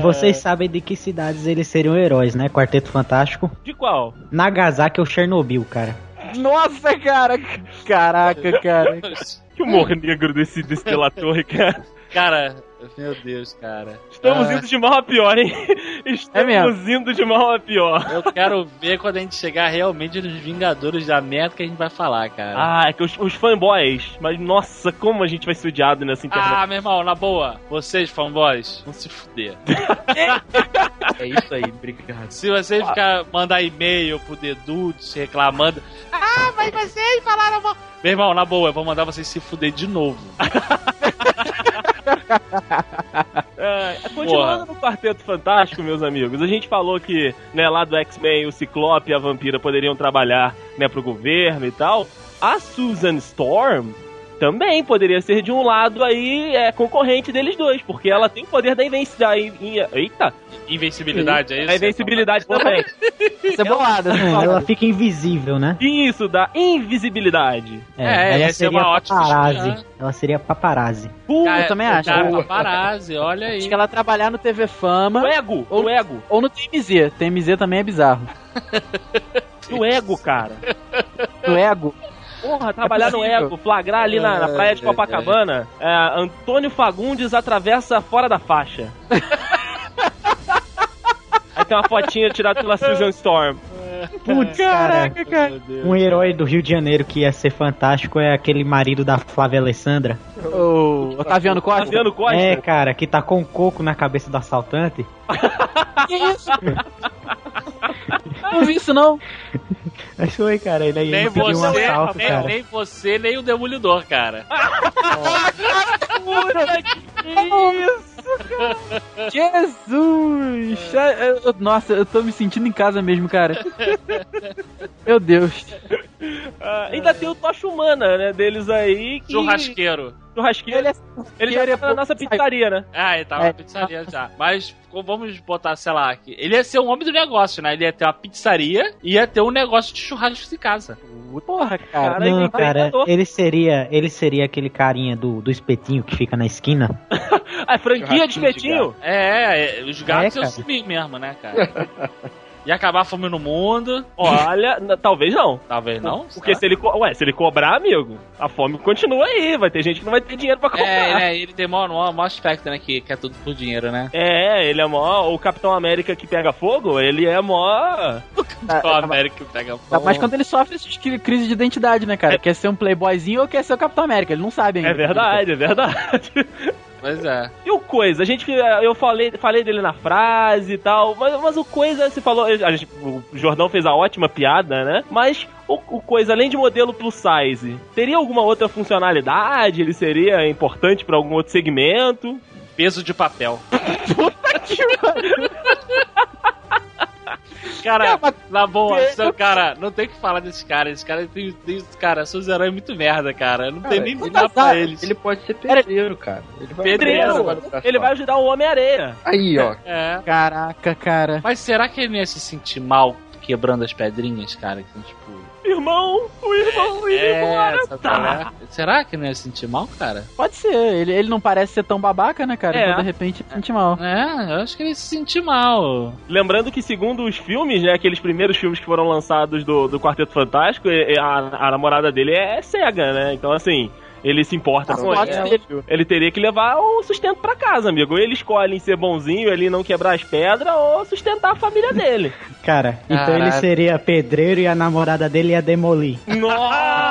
Speaker 5: Vocês sabem de que cidades eles seriam heróis, né? Quarteto Fantástico.
Speaker 3: De qual?
Speaker 5: Nagasaki ou Chernobyl, cara.
Speaker 2: Nossa, cara! Caraca, cara.
Speaker 3: Que humor negro desse, desse delator, cara.
Speaker 4: Cara, meu Deus, cara.
Speaker 3: Estamos
Speaker 4: Ah,
Speaker 3: indo de mal a pior, hein? Estamos
Speaker 2: mesmo.
Speaker 3: indo de mal a pior.
Speaker 4: Eu quero ver quando a gente chegar realmente nos Vingadores da merda que a gente vai falar, cara.
Speaker 3: Ah, é que os, os fanboys. Mas nossa, como a gente vai ser odiado nessa internet.
Speaker 4: Ah, meu irmão, na boa, vocês, fanboys, vão se fuder.
Speaker 6: É isso aí, obrigado.
Speaker 4: Se você ficar mandar e-mail pro Dedudes reclamando, ah, mas vocês falaram. mal." Meu irmão, na boa, eu vou mandar vocês se fuder de novo.
Speaker 3: É, continuando no Quarteto Fantástico, meus amigos, a gente falou que né, lá do X-Men o Ciclope e a Vampira poderiam trabalhar né, pro governo e tal. A Susan Storm também poderia ser de um lado aí é, concorrente deles dois, porque ela tem o poder da invencibilidade. Eita!
Speaker 4: Invencibilidade, é isso?
Speaker 3: A invencibilidade também.
Speaker 2: Isso é bolada.
Speaker 5: É, ela fica invisível, né?
Speaker 3: Isso, da invisibilidade.
Speaker 4: É, ia ser uma ótima
Speaker 5: paparazzi.
Speaker 4: espiã.
Speaker 5: Ela seria paparazzi.
Speaker 3: Puta,
Speaker 2: eu também acho.
Speaker 4: Cara, paparazzi, olha aí.
Speaker 2: Acho que ela trabalhar no TV Fama
Speaker 3: no ego, no ego,
Speaker 2: ou no TMZ. TMZ também é bizarro.
Speaker 3: no ego, cara.
Speaker 2: No ego.
Speaker 3: Porra, trabalhar no
Speaker 2: possível.
Speaker 3: ego, flagrar ali na, na praia de Copacabana. É, Antônio Fagundes atravessa fora da faixa. Aí tem uma fotinha tirada pela Susan Storm.
Speaker 5: Putz, cara.
Speaker 2: cara.
Speaker 5: Um herói do Rio de Janeiro que ia ser fantástico é aquele marido da Flávia Alessandra.
Speaker 2: O Otaviano Costa.
Speaker 3: Fabiano Costa.
Speaker 5: É, cara, que tacou um coco na cabeça do assaltante.
Speaker 2: Que isso? Não vi isso, não.
Speaker 5: Mas foi, cara, ele aí
Speaker 4: Nem
Speaker 5: pediu um
Speaker 4: você,
Speaker 5: assalto,
Speaker 4: nem,
Speaker 5: cara.
Speaker 4: nem você, nem o Demolidor, cara.
Speaker 3: Puta que isso!
Speaker 2: Jesus! Eu- eu- Nossa, eu tô me sentindo em casa mesmo, cara. Meu Deus.
Speaker 3: Ah, ainda tem o Tocha Humana, né, deles aí. Que...
Speaker 4: Churrasqueiro.
Speaker 3: Churrasqueiro.
Speaker 2: Ele
Speaker 3: Ele,
Speaker 2: é
Speaker 3: já tá na nossa pizzaria, né?
Speaker 4: Ah, ele tava
Speaker 2: É.
Speaker 4: na pizzaria já. Mas vamos botar, sei lá, que ele ia ser um homem do negócio, né? Ele ia ter uma pizzaria e ia ter um negócio de churrasco em casa.
Speaker 2: Porra, cara.
Speaker 3: Cara,
Speaker 5: Não, cara, ele seria, ele seria aquele carinha do, do espetinho que fica na esquina.
Speaker 3: A franquia de espetinho.
Speaker 4: É, é, os gatos
Speaker 5: É,
Speaker 4: iam sumir mesmo, né, cara? Ia acabar a fome no mundo.
Speaker 3: Olha, talvez não.
Speaker 4: Talvez não.
Speaker 3: Porque
Speaker 4: será?
Speaker 3: se ele, co- ué, se ele cobrar, amigo, a fome continua aí. Vai ter gente que não vai ter dinheiro pra comprar.
Speaker 4: É, né? Ele tem maior, maior, maior aspecto, né? Que, que é tudo por dinheiro, né?
Speaker 3: É, ele é mó. O Capitão América que pega fogo, ele é mó.
Speaker 4: O América pega
Speaker 2: Tá, mas quando ele sofre essas cri- crises de identidade, né, cara? Quer ser um playboyzinho ou quer ser o Capitão América? Ele não sabe ainda.
Speaker 3: É verdade, é verdade.
Speaker 4: Pois é.
Speaker 3: E o Coisa, a gente, eu falei, falei dele na frase e tal, mas, mas o Coisa, você falou, a gente, o Jordão fez a ótima piada, né? Mas o, o Coisa, além de modelo plus size, teria alguma outra funcionalidade? Ele seria importante pra algum outro segmento?
Speaker 4: Peso de papel. Cara, na boa, seu cara, não tem o que falar desses caras. Esses caras tem, tem, cara, seus heróis é muito merda, cara. Não tem
Speaker 6: Cara,
Speaker 4: nem que
Speaker 6: ele-
Speaker 4: dar pra eles.
Speaker 6: Ele pode ser pedreiro, cara. Ele vai
Speaker 3: Pedreiro, ele vai ajudar o Homem-Areia.
Speaker 6: Aí, ó.
Speaker 4: É.
Speaker 2: Caraca, cara.
Speaker 4: Mas será que ele não ia se sentir mal quebrando as pedrinhas, cara? Que são tipo.
Speaker 3: Irmão, o irmão embora.
Speaker 4: É, sabe qual é? Será que não ia se sentir mal, cara?
Speaker 2: Pode ser. Ele, ele não parece ser tão babaca, né, cara?
Speaker 3: É.
Speaker 2: Então, de repente, sente mal.
Speaker 4: É, eu acho que ele ia se sentir mal.
Speaker 3: Lembrando que, segundo os filmes, né, aqueles primeiros filmes que foram lançados do, do Quarteto Fantástico, a, a namorada dele é cega, né? Então, assim, ele se importa com
Speaker 2: pode
Speaker 3: ela.
Speaker 2: ser.
Speaker 3: Ele teria que levar o sustento pra casa, amigo. Ou ele escolhe em ser bonzinho, ele não quebrar as pedras, ou sustentar a família dele.
Speaker 5: Cara, então
Speaker 4: Caralho.
Speaker 5: ele seria pedreiro e a namorada dele ia demolir.
Speaker 3: Nossa!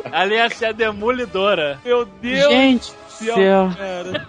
Speaker 4: Ali ia ser a demolidora.
Speaker 3: Meu Deus
Speaker 2: Gente do
Speaker 3: céu,
Speaker 2: céu.
Speaker 3: cara.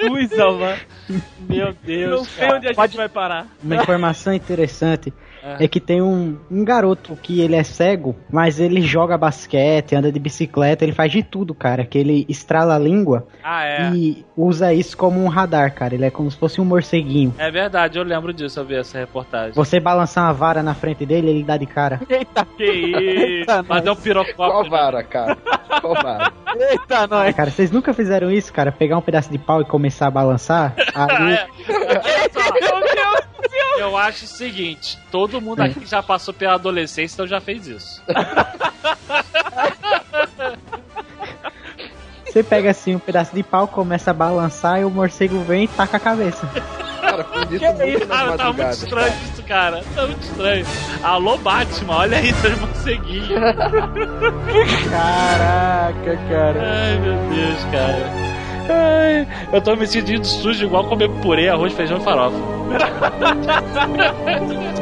Speaker 3: Jesus.
Speaker 4: Meu Deus.
Speaker 3: Não sei
Speaker 4: cara.
Speaker 3: onde a gente
Speaker 5: Pode-
Speaker 3: vai parar.
Speaker 5: Uma informação interessante
Speaker 4: É.
Speaker 5: é que tem um, um garoto que ele é cego, mas ele joga basquete, anda de bicicleta, ele faz de tudo, cara. Que ele estrala a língua
Speaker 4: Ah, é.
Speaker 5: e usa isso como um radar, cara. Ele é como se fosse um morceguinho.
Speaker 4: É verdade, eu lembro disso, eu vi essa reportagem.
Speaker 5: Você balançar uma vara na frente dele, ele dá de cara.
Speaker 2: Eita,
Speaker 3: Que isso.
Speaker 2: eita,
Speaker 4: Mas é um
Speaker 2: nós.
Speaker 6: Qual
Speaker 4: pirocópio.
Speaker 6: vara, cara? Qual vara?
Speaker 2: Eita, nós.
Speaker 5: Cara, vocês nunca fizeram isso, cara? Pegar um pedaço de pau e começar a balançar? Aí,
Speaker 4: Olha só, Eu acho o seguinte: todo mundo aqui já passou pela adolescência, então já fez isso.
Speaker 5: você pega assim um pedaço de pau, começa a balançar e o morcego vem e taca a cabeça.
Speaker 6: Cara, fiz isso muito
Speaker 4: Cara, tá muito estranho isso, cara. Tá muito estranho. Alô, Batman, olha aí, seus morceguinhos.
Speaker 2: Caraca, cara.
Speaker 4: Ai, meu Deus, cara. Ai, eu tô me sentindo sujo igual comer purê, arroz, feijão e farofa.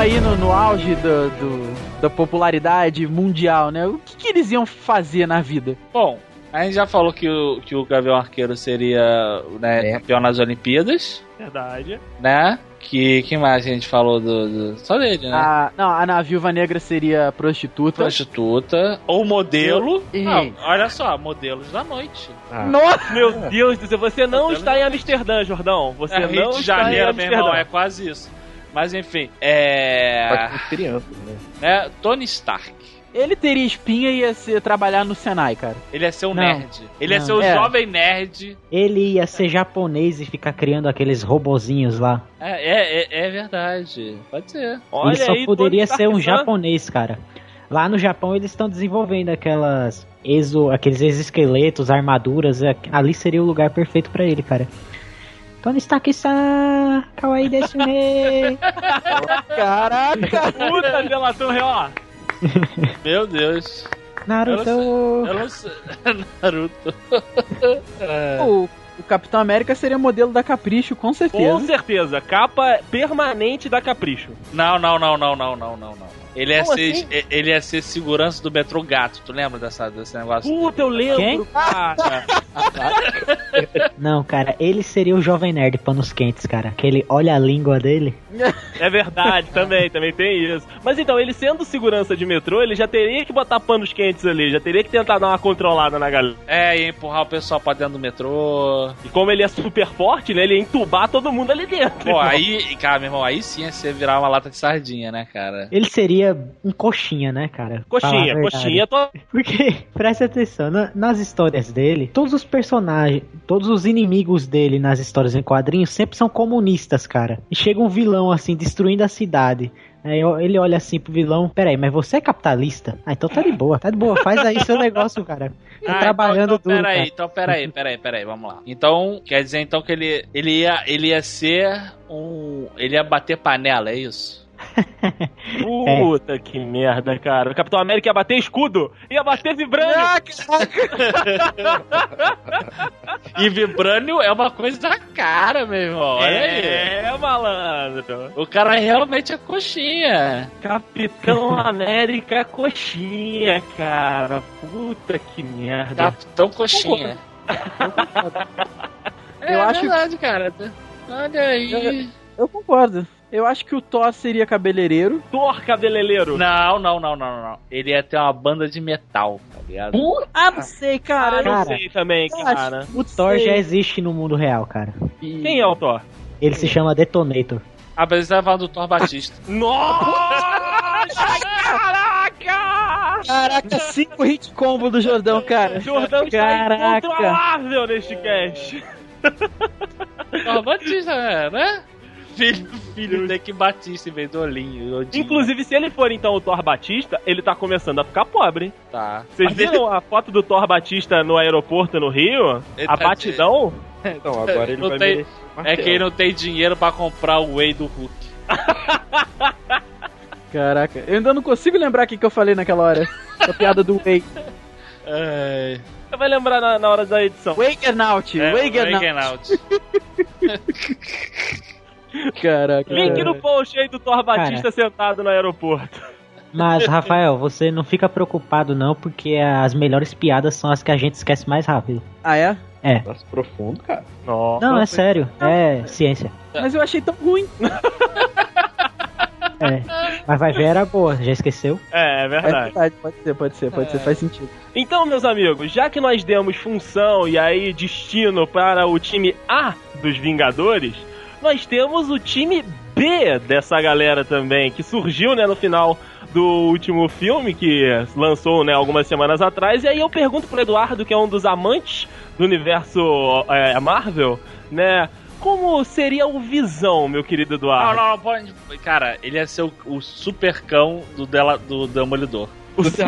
Speaker 2: aí no, no auge do, do- da popularidade mundial, né? O que, que eles iam fazer na vida?
Speaker 4: Bom, a gente já falou que o, que o Gavião Arqueiro seria né,
Speaker 6: É.
Speaker 4: campeão nas Olimpíadas,
Speaker 3: Verdade.
Speaker 4: né? Que, que mais a gente falou do, do- Só dele, né?
Speaker 2: A, não, a na Viúva Negra seria prostituta.
Speaker 4: Prostituta ou modelo.
Speaker 2: Ih.
Speaker 4: Não, olha só, modelos da noite.
Speaker 6: Ah,
Speaker 2: Nossa!
Speaker 3: Meu Deus do céu, você não está em Amsterdã, Jordão. Você
Speaker 4: é
Speaker 3: não
Speaker 4: Rio de
Speaker 3: está em
Speaker 4: Janeiro, meu irmão,
Speaker 3: Amsterdã.
Speaker 4: é quase isso. Mas enfim, é.
Speaker 6: Pode ser crianças, né?
Speaker 4: né, Tony Stark.
Speaker 2: Ele teria espinha e ia ser, trabalhar no Senai, cara.
Speaker 4: Ele ia ser um
Speaker 5: Não.
Speaker 4: nerd. Ele ia
Speaker 5: Não.
Speaker 4: ser o
Speaker 2: É.
Speaker 4: jovem nerd.
Speaker 5: Ele ia ser japonês e ficar criando aqueles robozinhos lá.
Speaker 4: É, é, é, é verdade. Pode ser.
Speaker 3: Olha
Speaker 5: ele só
Speaker 3: aí,
Speaker 5: poderia ser um japonês, cara. Lá no Japão eles estão desenvolvendo aquelas exo, aqueles exoesqueletos, armaduras. é- Ali seria o lugar perfeito pra ele, cara. Tony Stark-san, kawaii desu ne.
Speaker 2: Caraca!
Speaker 3: Puta delação real.
Speaker 4: Meu Deus.
Speaker 5: Naruto.
Speaker 4: Eu não sei. Naruto. É.
Speaker 2: o, o Capitão América seria modelo da Capricho, com
Speaker 3: Com
Speaker 2: certeza.
Speaker 3: certeza, capa permanente da Capricho.
Speaker 4: Não, não, não, não, não, não, não, não. Ele ia,
Speaker 3: Como
Speaker 4: ser,
Speaker 3: assim?
Speaker 4: e- ele ia ser segurança do metrô gato. Tu lembra dessa, desse negócio?
Speaker 3: Puta, eu lembro,
Speaker 5: Quem?
Speaker 3: cara.
Speaker 5: Não, cara, ele seria o jovem nerd panos quentes, cara. Que ele olha a língua dele.
Speaker 3: É verdade, também, também tem isso. Mas então, ele sendo segurança de metrô, ele já teria que botar panos quentes ali, já teria que tentar dar uma controlada na galera.
Speaker 4: É, ia empurrar o pessoal pra dentro do metrô.
Speaker 3: E como ele é super forte, né, ele ia entubar todo mundo ali dentro.
Speaker 4: Pô, aí, cara, meu irmão, aí sim ia ser virar uma lata de sardinha, né, cara?
Speaker 5: Ele seria um coxinha, né, cara?
Speaker 3: Coxinha, coxinha, tô...
Speaker 5: Porque, presta atenção, na- nas histórias dele, todos os personagens, todos os inimigos dele nas histórias em quadrinhos sempre são comunistas, cara. E chega um vilão assim, destruindo a cidade. Aí ele olha assim pro vilão, peraí, mas você é capitalista? Ah, então tá de boa, tá de boa, faz aí seu negócio, cara. Tá
Speaker 4: Ah,
Speaker 5: trabalhando
Speaker 4: então, então,
Speaker 5: duro,
Speaker 4: peraí,
Speaker 5: cara.
Speaker 4: então peraí, peraí, peraí, vamos lá. Então, quer dizer então que ele, ele, ia, ele ia ser um. Ele ia bater panela, é isso?
Speaker 3: Puta que merda, cara. O Capitão América ia bater escudo, ia bater vibrando.
Speaker 4: E Vibrânio é uma coisa da cara, meu irmão. Olha aí.
Speaker 3: É, malandro.
Speaker 4: O cara realmente é coxinha.
Speaker 3: Capitão América coxinha, cara. Puta que merda.
Speaker 4: Capitão Coxinha. É
Speaker 2: Eu acho-
Speaker 4: verdade, cara. Olha aí.
Speaker 2: Eu concordo. Eu acho que o Thor seria cabeleireiro.
Speaker 3: Thor cabeleireiro.
Speaker 4: Não, não, não, não, não. Ele ia ter uma banda de metal, tá ligado?
Speaker 2: Ah, não sei, cara.
Speaker 3: Ah, não
Speaker 5: Cara,
Speaker 3: sei também, cara.
Speaker 5: O Thor já existe no mundo real, cara.
Speaker 3: Quem é o Thor?
Speaker 5: Ele se chama Detonator.
Speaker 4: Ah, mas falar do Thor Batista.
Speaker 3: Nossa! Caraca!
Speaker 2: Caraca, cinco hit combo do Jordão, cara.
Speaker 3: Jordão está
Speaker 2: Caraca.
Speaker 3: incontrolável neste cast.
Speaker 4: Thor Batista, é, né? Filho, filho tem que Batista em vez do Olinho. Odinho.
Speaker 3: Inclusive, se ele for então o Thor Batista, ele tá começando a ficar pobre. hein?
Speaker 4: Tá.
Speaker 3: Vocês
Speaker 4: Mas ele-
Speaker 3: viram a foto do Thor Batista no aeroporto no Rio?
Speaker 4: Ele
Speaker 3: a
Speaker 4: tá-
Speaker 3: batidão?
Speaker 6: Então, agora ele
Speaker 4: Não
Speaker 6: vai
Speaker 4: tem- É
Speaker 6: martelo.
Speaker 4: quem não tem dinheiro pra comprar o Whey do Hulk.
Speaker 2: Caraca, eu ainda não consigo lembrar o que, que eu falei naquela hora. A piada do Wake.
Speaker 4: É,
Speaker 3: Você vai lembrar na, na hora da edição.
Speaker 2: Wagernaut,
Speaker 4: é,
Speaker 2: Wagernaut. Caraca.
Speaker 3: Link no post aí do Thor Batista sentado no aeroporto.
Speaker 5: Mas, Rafael, você não fica preocupado não, porque as melhores piadas são as que a gente esquece mais rápido.
Speaker 2: Ah, é?
Speaker 6: Nossa, profundo, cara.
Speaker 3: Nossa.
Speaker 5: Não, é sério, é ciência.
Speaker 2: Mas eu achei tão ruim.
Speaker 5: É. Mas vai ver, era boa, já esqueceu?
Speaker 3: É, é
Speaker 2: É
Speaker 3: verdade.
Speaker 2: verdade, pode ser, pode ser, pode ser, faz sentido.
Speaker 3: Então, meus amigos, já que nós demos função e aí destino para o time A dos Vingadores, nós temos o time B dessa galera também, que surgiu né, no final do último filme que lançou né, algumas semanas atrás. E aí eu pergunto pro Eduardo, que é um dos amantes do universo é, Marvel, né? Como seria o Visão, meu querido
Speaker 4: Não,
Speaker 3: Eduardo?
Speaker 4: não, não, pode. Cara, ele ia ser o, o super cão do, dela, do Demolidor.
Speaker 3: O super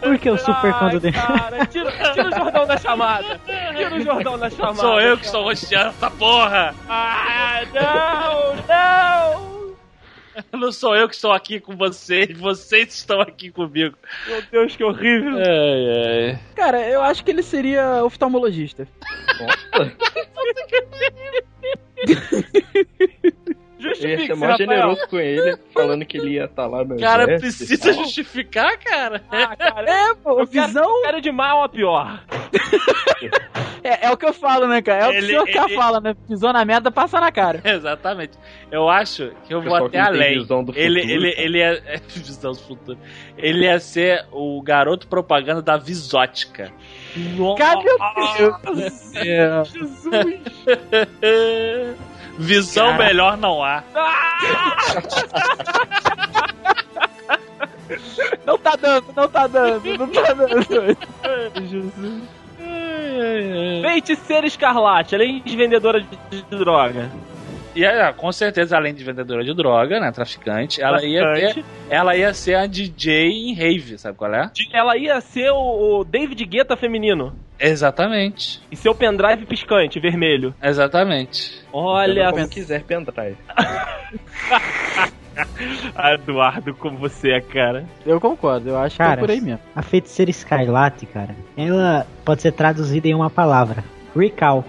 Speaker 5: Por que o super
Speaker 3: Ai,
Speaker 5: quando dele?
Speaker 3: cara, tira, tira o Jordão da chamada. Tira o Jordão da chamada.
Speaker 4: Sou eu que estou rosteando essa porra!
Speaker 3: Ah, não, não!
Speaker 4: Não sou eu que estou aqui com vocês, vocês estão aqui comigo.
Speaker 3: Meu Deus, que horrível.
Speaker 4: Ai, ai.
Speaker 2: Cara, eu acho que ele seria oftalmologista.
Speaker 6: Eu ia ser mais
Speaker 3: Rafael.
Speaker 6: generoso com ele, falando que ele ia estar lá no
Speaker 4: Cara,
Speaker 6: exército
Speaker 4: precisa justificar, cara?
Speaker 3: Ah, cara,
Speaker 2: É, pô,
Speaker 3: quero,
Speaker 2: visão
Speaker 3: quero de mal a pior.
Speaker 2: é, é o que eu falo, né, cara? É o que
Speaker 4: Ele-
Speaker 2: o senhor
Speaker 4: ele-
Speaker 2: fala, né? Pisou na merda, passa na cara.
Speaker 4: Exatamente. Eu acho que eu vou até além.
Speaker 6: visão do
Speaker 4: Ele,
Speaker 6: futuro,
Speaker 4: ele,
Speaker 6: cara.
Speaker 4: ele é, é visão do futuro. Ele ia ser o garoto propaganda da Visótica.
Speaker 2: Cara, meu Deus do céu.
Speaker 4: Visão
Speaker 2: Cara.
Speaker 4: melhor não há.
Speaker 2: Não tá dando, não tá dando, não tá dando. Jesus.
Speaker 3: Feiticeira Escarlate, além de vendedora de, droga.
Speaker 4: E é, com certeza, além de vendedora de droga, né? Traficante, ela ia,
Speaker 3: Traficante.
Speaker 4: ter, ela ia ser a DJ em rave, sabe qual é?
Speaker 3: Ela ia ser o, o David Guetta feminino.
Speaker 4: Exatamente.
Speaker 3: E seu pendrive piscante, vermelho.
Speaker 4: Exatamente.
Speaker 3: Olha,
Speaker 6: como quiser pendrive.
Speaker 3: Eduardo, como você é, cara.
Speaker 2: Eu concordo, eu acho que é
Speaker 5: Cara,
Speaker 2: por aí mesmo.
Speaker 5: a feiticeira Escarlate, cara, ela pode ser traduzida em uma palavra: Recall.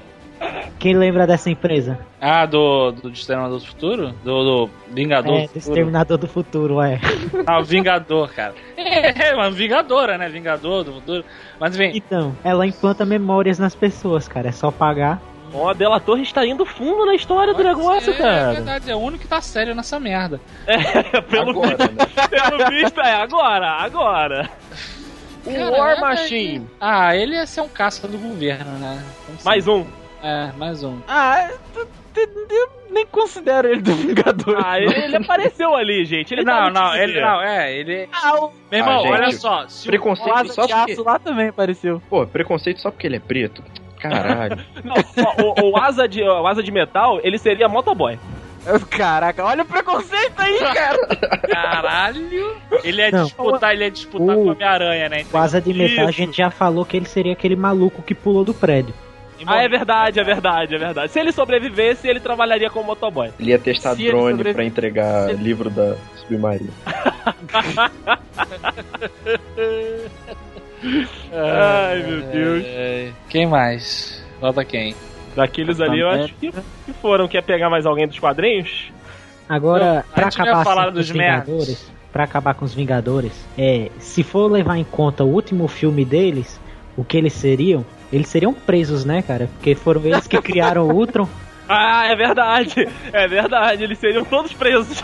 Speaker 5: Quem lembra dessa empresa?
Speaker 4: Ah, do, do Exterminador do Futuro? Do, do Vingador
Speaker 5: É,
Speaker 4: do
Speaker 5: do
Speaker 4: Futuro?
Speaker 5: Exterminador do Futuro, é.
Speaker 4: Ah, o Vingador, cara. É, é uma Vingadora, né? Vingador do Futuro. Mas enfim,
Speaker 5: Então, ela implanta memórias nas pessoas, cara. É só pagar.
Speaker 3: Ó, a Bela Torre está indo fundo na história do negócio,
Speaker 4: é, É
Speaker 3: cara.
Speaker 4: verdade, é o único que tá sério nessa merda.
Speaker 3: É, pelo,
Speaker 6: Agora,
Speaker 3: visto,
Speaker 6: né?
Speaker 3: pelo visto, é agora, agora. O
Speaker 4: Cara,
Speaker 3: War
Speaker 4: é,
Speaker 3: Machine.
Speaker 4: Ah, ele ia ser um caça do governo, né?
Speaker 3: Mais um.
Speaker 4: É, mais um.
Speaker 2: Ah, eu, nem considero ele do Vingador.
Speaker 3: Ah, ele, ele apareceu ali, gente. Ele
Speaker 4: não, não, ele não, é, ele.
Speaker 2: Ah, o
Speaker 4: Meu irmão,
Speaker 6: Ah, gente,
Speaker 4: olha só. Se o-
Speaker 6: Preconceito
Speaker 2: Asa
Speaker 6: só porque...
Speaker 2: Aço lá também apareceu.
Speaker 6: Pô, preconceito só porque ele é preto. Caralho.
Speaker 3: Não, o, o asa de, o asa de metal, ele seria motoboy.
Speaker 2: Caraca, olha o preconceito aí, cara.
Speaker 4: Caralho! Ele ia
Speaker 5: Não.
Speaker 4: disputar, ele ia disputar
Speaker 5: O-
Speaker 4: com o Homem-Aranha, né?
Speaker 5: Com asa de metal, a
Speaker 3: Isso.
Speaker 5: gente já falou que ele seria aquele maluco que pulou do prédio.
Speaker 3: Ah, é verdade, é verdade, é verdade. Se ele sobrevivesse, ele trabalharia como motoboy.
Speaker 6: Ele ia testar
Speaker 2: Se
Speaker 6: drone
Speaker 2: sobrevi-
Speaker 6: pra entregar
Speaker 2: Se-
Speaker 6: livro da Submarina.
Speaker 3: Ai, meu Deus.
Speaker 4: Quem mais? Falta quem?
Speaker 3: Daqueles ali, eu acho que, que foram. Quer pegar mais alguém dos quadrinhos?
Speaker 5: Agora,
Speaker 4: Não, a
Speaker 5: pra acabar
Speaker 4: falar
Speaker 5: assim, com
Speaker 4: dos
Speaker 5: os Vingadores, pra acabar com os Vingadores, é, se for levar em conta o último filme deles, o que eles seriam, eles seriam presos, né, cara? Porque foram eles que criaram o Ultron.
Speaker 3: Ah, é verdade. É verdade, eles seriam todos presos.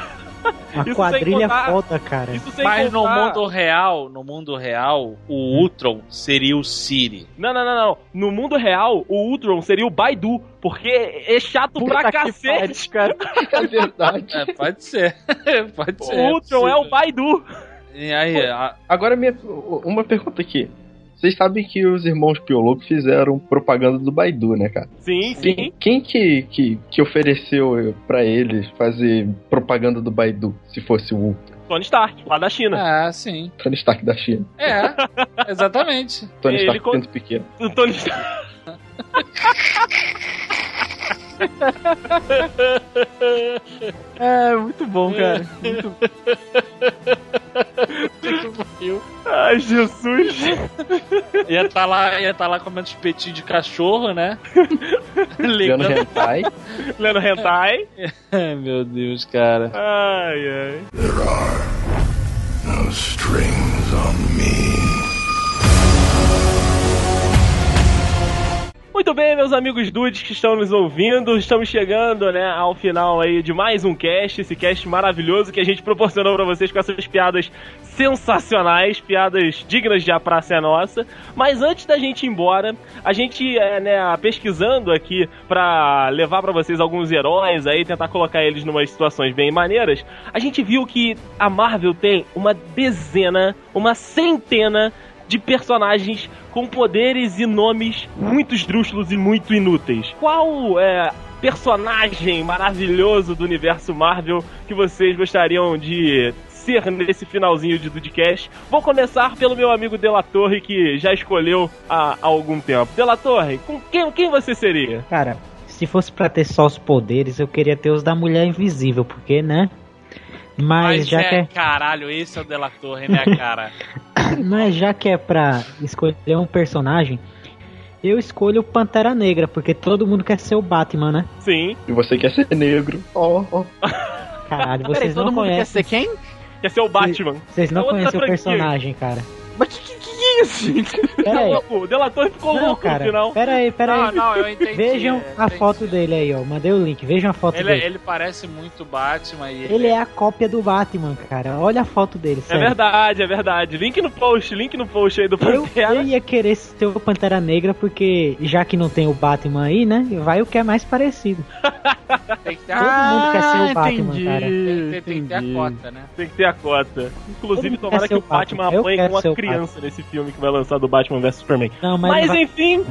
Speaker 5: Uma
Speaker 3: Isso
Speaker 5: quadrilha
Speaker 3: contar-
Speaker 5: foda, cara.
Speaker 3: Isso sem
Speaker 4: Mas no
Speaker 3: contar-
Speaker 4: mundo real, no mundo real, o Ultron seria o Siri.
Speaker 3: Não, não, não, não. No mundo real, o Ultron seria o Baidu, porque é chato
Speaker 2: Puta
Speaker 3: pra
Speaker 2: que
Speaker 3: cacete.
Speaker 2: pariu, cara.
Speaker 6: É verdade.
Speaker 4: É, pode ser. pode ser.
Speaker 3: O Ultron é o Baidu.
Speaker 4: E aí, a-
Speaker 6: Agora, minha, uma pergunta aqui. Vocês sabem que os irmãos Piologo fizeram propaganda do Baidu, né, cara?
Speaker 3: Sim, sim.
Speaker 6: Quem, quem que, que, que ofereceu pra eles fazer propaganda do Baidu, se fosse o Ultra?
Speaker 3: Tony Stark, lá da China.
Speaker 4: Ah, sim.
Speaker 6: Tony Stark da China.
Speaker 4: É, exatamente.
Speaker 6: Tony
Speaker 3: Ele
Speaker 6: Stark
Speaker 3: con-
Speaker 6: pequeno.
Speaker 3: O Tony Stark.
Speaker 2: É, muito bom, cara. Muito
Speaker 3: Ai, Jesus.
Speaker 4: Ia tá lá, ia tá lá comendo espetinho de cachorro, né? Ligando.
Speaker 6: hentai.
Speaker 3: Lendo hentai.
Speaker 4: Ai, meu Deus, cara.
Speaker 3: Ai, ai.
Speaker 1: No strings on me.
Speaker 3: Muito bem, meus amigos dudes que estão nos ouvindo, estamos chegando, né, ao final aí de mais um cast, esse cast maravilhoso que a gente proporcionou pra vocês com essas piadas sensacionais, piadas dignas de A Praça é Nossa. Mas antes da gente ir embora, a gente, é, né, pesquisando aqui pra levar pra vocês alguns heróis aí, tentar colocar eles numa situações bem maneiras, a gente viu que a Marvel tem uma dezena, uma centena de personagens com poderes e nomes muito esdrúxulos e muito inúteis. Qual é personagem maravilhoso do universo Marvel que vocês gostariam de ser nesse finalzinho de Dudcast? Vou começar pelo meu amigo Dela Torre, que já escolheu há, há algum tempo. Dela Torre, com quem, quem você seria?
Speaker 5: Cara, se fosse pra ter só os poderes, eu queria ter os da mulher invisível, porque, né? Mas,
Speaker 4: Mas
Speaker 5: já
Speaker 4: é,
Speaker 5: que é,
Speaker 4: caralho, esse é o Dela Torre, né, cara?
Speaker 5: mas já que é pra escolher um personagem, eu escolho o Pantera Negra, porque todo mundo quer ser o Batman, né?
Speaker 3: Sim.
Speaker 6: E você quer ser negro. Ó, ó.
Speaker 5: Caralho,
Speaker 2: Peraí,
Speaker 5: vocês
Speaker 2: todo
Speaker 5: não
Speaker 2: mundo quer
Speaker 5: conhecem.
Speaker 2: ser quem?
Speaker 3: Quer ser o Batman.
Speaker 5: Vocês não
Speaker 3: É
Speaker 5: conhecem o personagem, cara.
Speaker 2: Mas que que, é isso, gente?
Speaker 5: Pera aí.
Speaker 3: louco? O Dela Torre ficou
Speaker 5: Não,
Speaker 3: louco no
Speaker 5: cara.
Speaker 3: final.
Speaker 5: Pera aí, pera
Speaker 4: Não,
Speaker 5: aí.
Speaker 4: não, eu entendi.
Speaker 5: Vejam
Speaker 4: eu
Speaker 5: a
Speaker 4: entendi.
Speaker 5: foto dele aí, ó. Mandei o link. Vejam a foto
Speaker 4: Ele,
Speaker 5: dele.
Speaker 4: ele parece muito Batman e
Speaker 5: Ele é a cópia do Batman, cara. Olha a foto dele,
Speaker 3: É
Speaker 5: sério.
Speaker 3: verdade, é verdade. Link no post, link no post aí do
Speaker 5: Eu,
Speaker 3: Pantera.
Speaker 5: eu ia querer ser o Pantera Negra porque, já que não tem o Batman aí, né? Vai o que é mais parecido.
Speaker 4: tem que ter
Speaker 5: Todo
Speaker 4: a,
Speaker 5: mundo quer ser o Batman,
Speaker 2: Ah, entendi,
Speaker 5: cara.
Speaker 4: tem, tem que ter a cota, né?
Speaker 3: Tem que ter a cota. Inclusive, tomara que o
Speaker 5: Batman.
Speaker 3: Batman
Speaker 5: Eu
Speaker 3: apanhe com uma criança nesse filme que vai lançar do Batman vs Superman.
Speaker 5: Não, mas,
Speaker 3: Mas, enfim,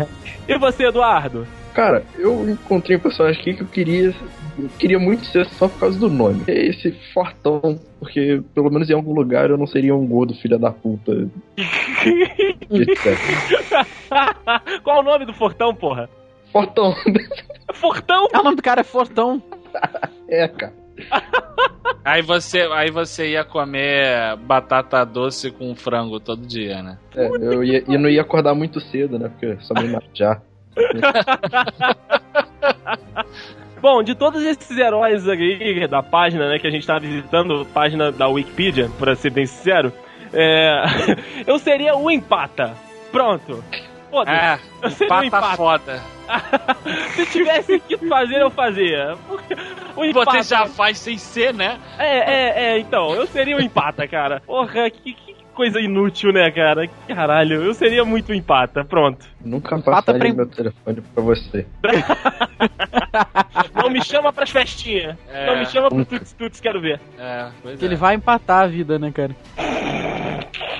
Speaker 3: e você, Eduardo?
Speaker 6: Cara, eu encontrei um personagem aqui que eu queria. Eu queria muito ser só por causa do nome. É esse Fortão, porque pelo menos em algum lugar eu não seria um gordo filha da puta.
Speaker 3: Qual o nome do Fortão, porra?
Speaker 6: Fortão.
Speaker 3: Fortão?
Speaker 2: É o nome do cara é Fortão.
Speaker 6: é, cara.
Speaker 4: Aí você, aí você ia comer batata doce com frango todo dia, né?
Speaker 6: É, eu, ia, eu não ia acordar muito cedo, né? Porque só me já.
Speaker 3: Bom, de todos esses heróis aí da página, né, que a gente tá visitando, página da Wikipedia, pra ser bem sincero, é... eu seria o empata. Pronto. Foda-se.
Speaker 4: É,
Speaker 3: Eu seria
Speaker 4: empata
Speaker 3: empata.
Speaker 4: foda.
Speaker 3: Se tivesse que fazer, eu fazia. O empata.
Speaker 4: Você já faz sem ser, né?
Speaker 3: É, é, é, então, eu seria o empata, cara. Porra, que, que coisa inútil, né, cara? Caralho, eu seria muito empata, pronto.
Speaker 6: Nunca
Speaker 2: Empata
Speaker 6: passaria
Speaker 2: pra-
Speaker 6: meu telefone pra você.
Speaker 3: Não me chama pras festinhas.
Speaker 4: É.
Speaker 3: Não me chama pro Tuts Tuts, quero ver.
Speaker 4: É, pois é.
Speaker 2: ele vai empatar a vida, né, cara?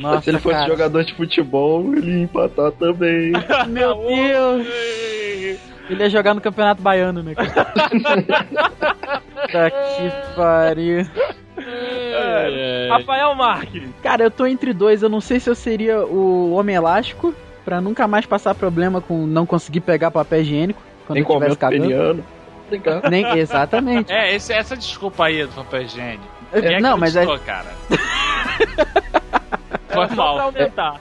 Speaker 2: Nossa,
Speaker 6: Se ele fosse
Speaker 2: cara.
Speaker 6: jogador de futebol, ele ia empatar também.
Speaker 2: Meu Deus! Ele ia jogar no Campeonato Baiano, né, cara? Puta que pariu.
Speaker 4: É, é.
Speaker 3: Rafael Marques.
Speaker 2: Cara, eu tô entre dois. Eu não sei se eu seria o Homem Elástico, pra nunca mais passar problema com não conseguir pegar papel higiênico quando
Speaker 6: Nem
Speaker 2: eu tivesse cagando.
Speaker 6: peniano. Legal.
Speaker 2: Nem, exatamente.
Speaker 4: É, esse- essa desculpa aí do papel higiênico. Quem é
Speaker 2: não, mas é,
Speaker 4: cara? Foi
Speaker 3: pra
Speaker 4: mal.
Speaker 3: aumentar.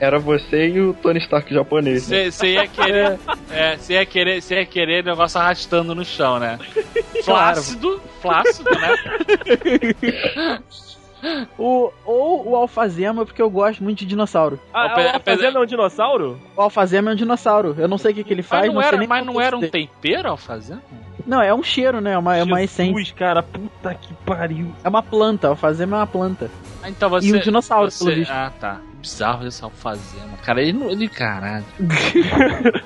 Speaker 6: Era você e o Tony Stark japonês. né?
Speaker 4: Você ia querer. É, você ia querer, você ia querer negócio arrastando no chão, né? Flácido, flácido, né?
Speaker 2: o, ou o Alfazema, porque eu gosto muito de dinossauro.
Speaker 3: Ah,
Speaker 4: Ape-
Speaker 3: o Alfazema é um dinossauro?
Speaker 2: O Alfazema é um dinossauro. Eu não sei o que, que ele faz,
Speaker 4: Mas não
Speaker 2: sei
Speaker 4: era,
Speaker 2: nem
Speaker 4: mas não
Speaker 2: é
Speaker 4: era um tempero ao fazer?
Speaker 2: Não, é um cheiro, né? É uma, é uma essência.
Speaker 3: Jesus, cara, puta que pariu.
Speaker 2: É uma planta. O Alfazema é uma planta.
Speaker 4: Ah, então você.
Speaker 2: E um dinossauro,
Speaker 4: você-
Speaker 2: pelo visto.
Speaker 4: Ah, tá. Bizarro esse alfazema. Cara, ele não. Ele, caralho.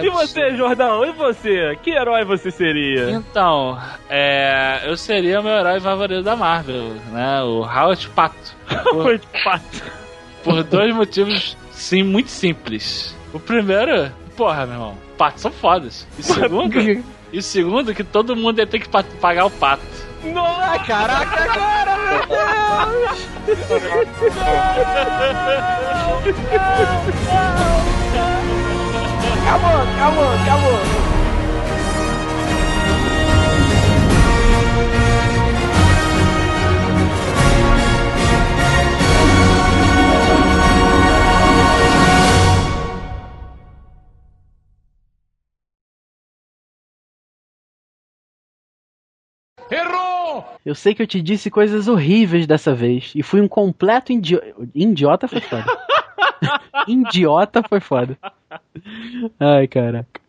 Speaker 3: E você, Jordão? E você? Que herói você seria?
Speaker 4: Então, é, eu seria o meu herói favorito da Marvel, né? O Howard Pato.
Speaker 3: De pato.
Speaker 4: por dois motivos, sim, muito simples. O primeiro, porra, meu irmão, patos são fodas. E o segundo, e o segundo que todo mundo ia ter que pa- pagar o pato.
Speaker 2: Ai, caraca, agora, meu Deus! Acabou, acabou, acabou. Eu sei que eu te disse coisas horríveis dessa vez. E fui um completo idiota. Idiota foi foda. idiota foi foda. Ai, caraca.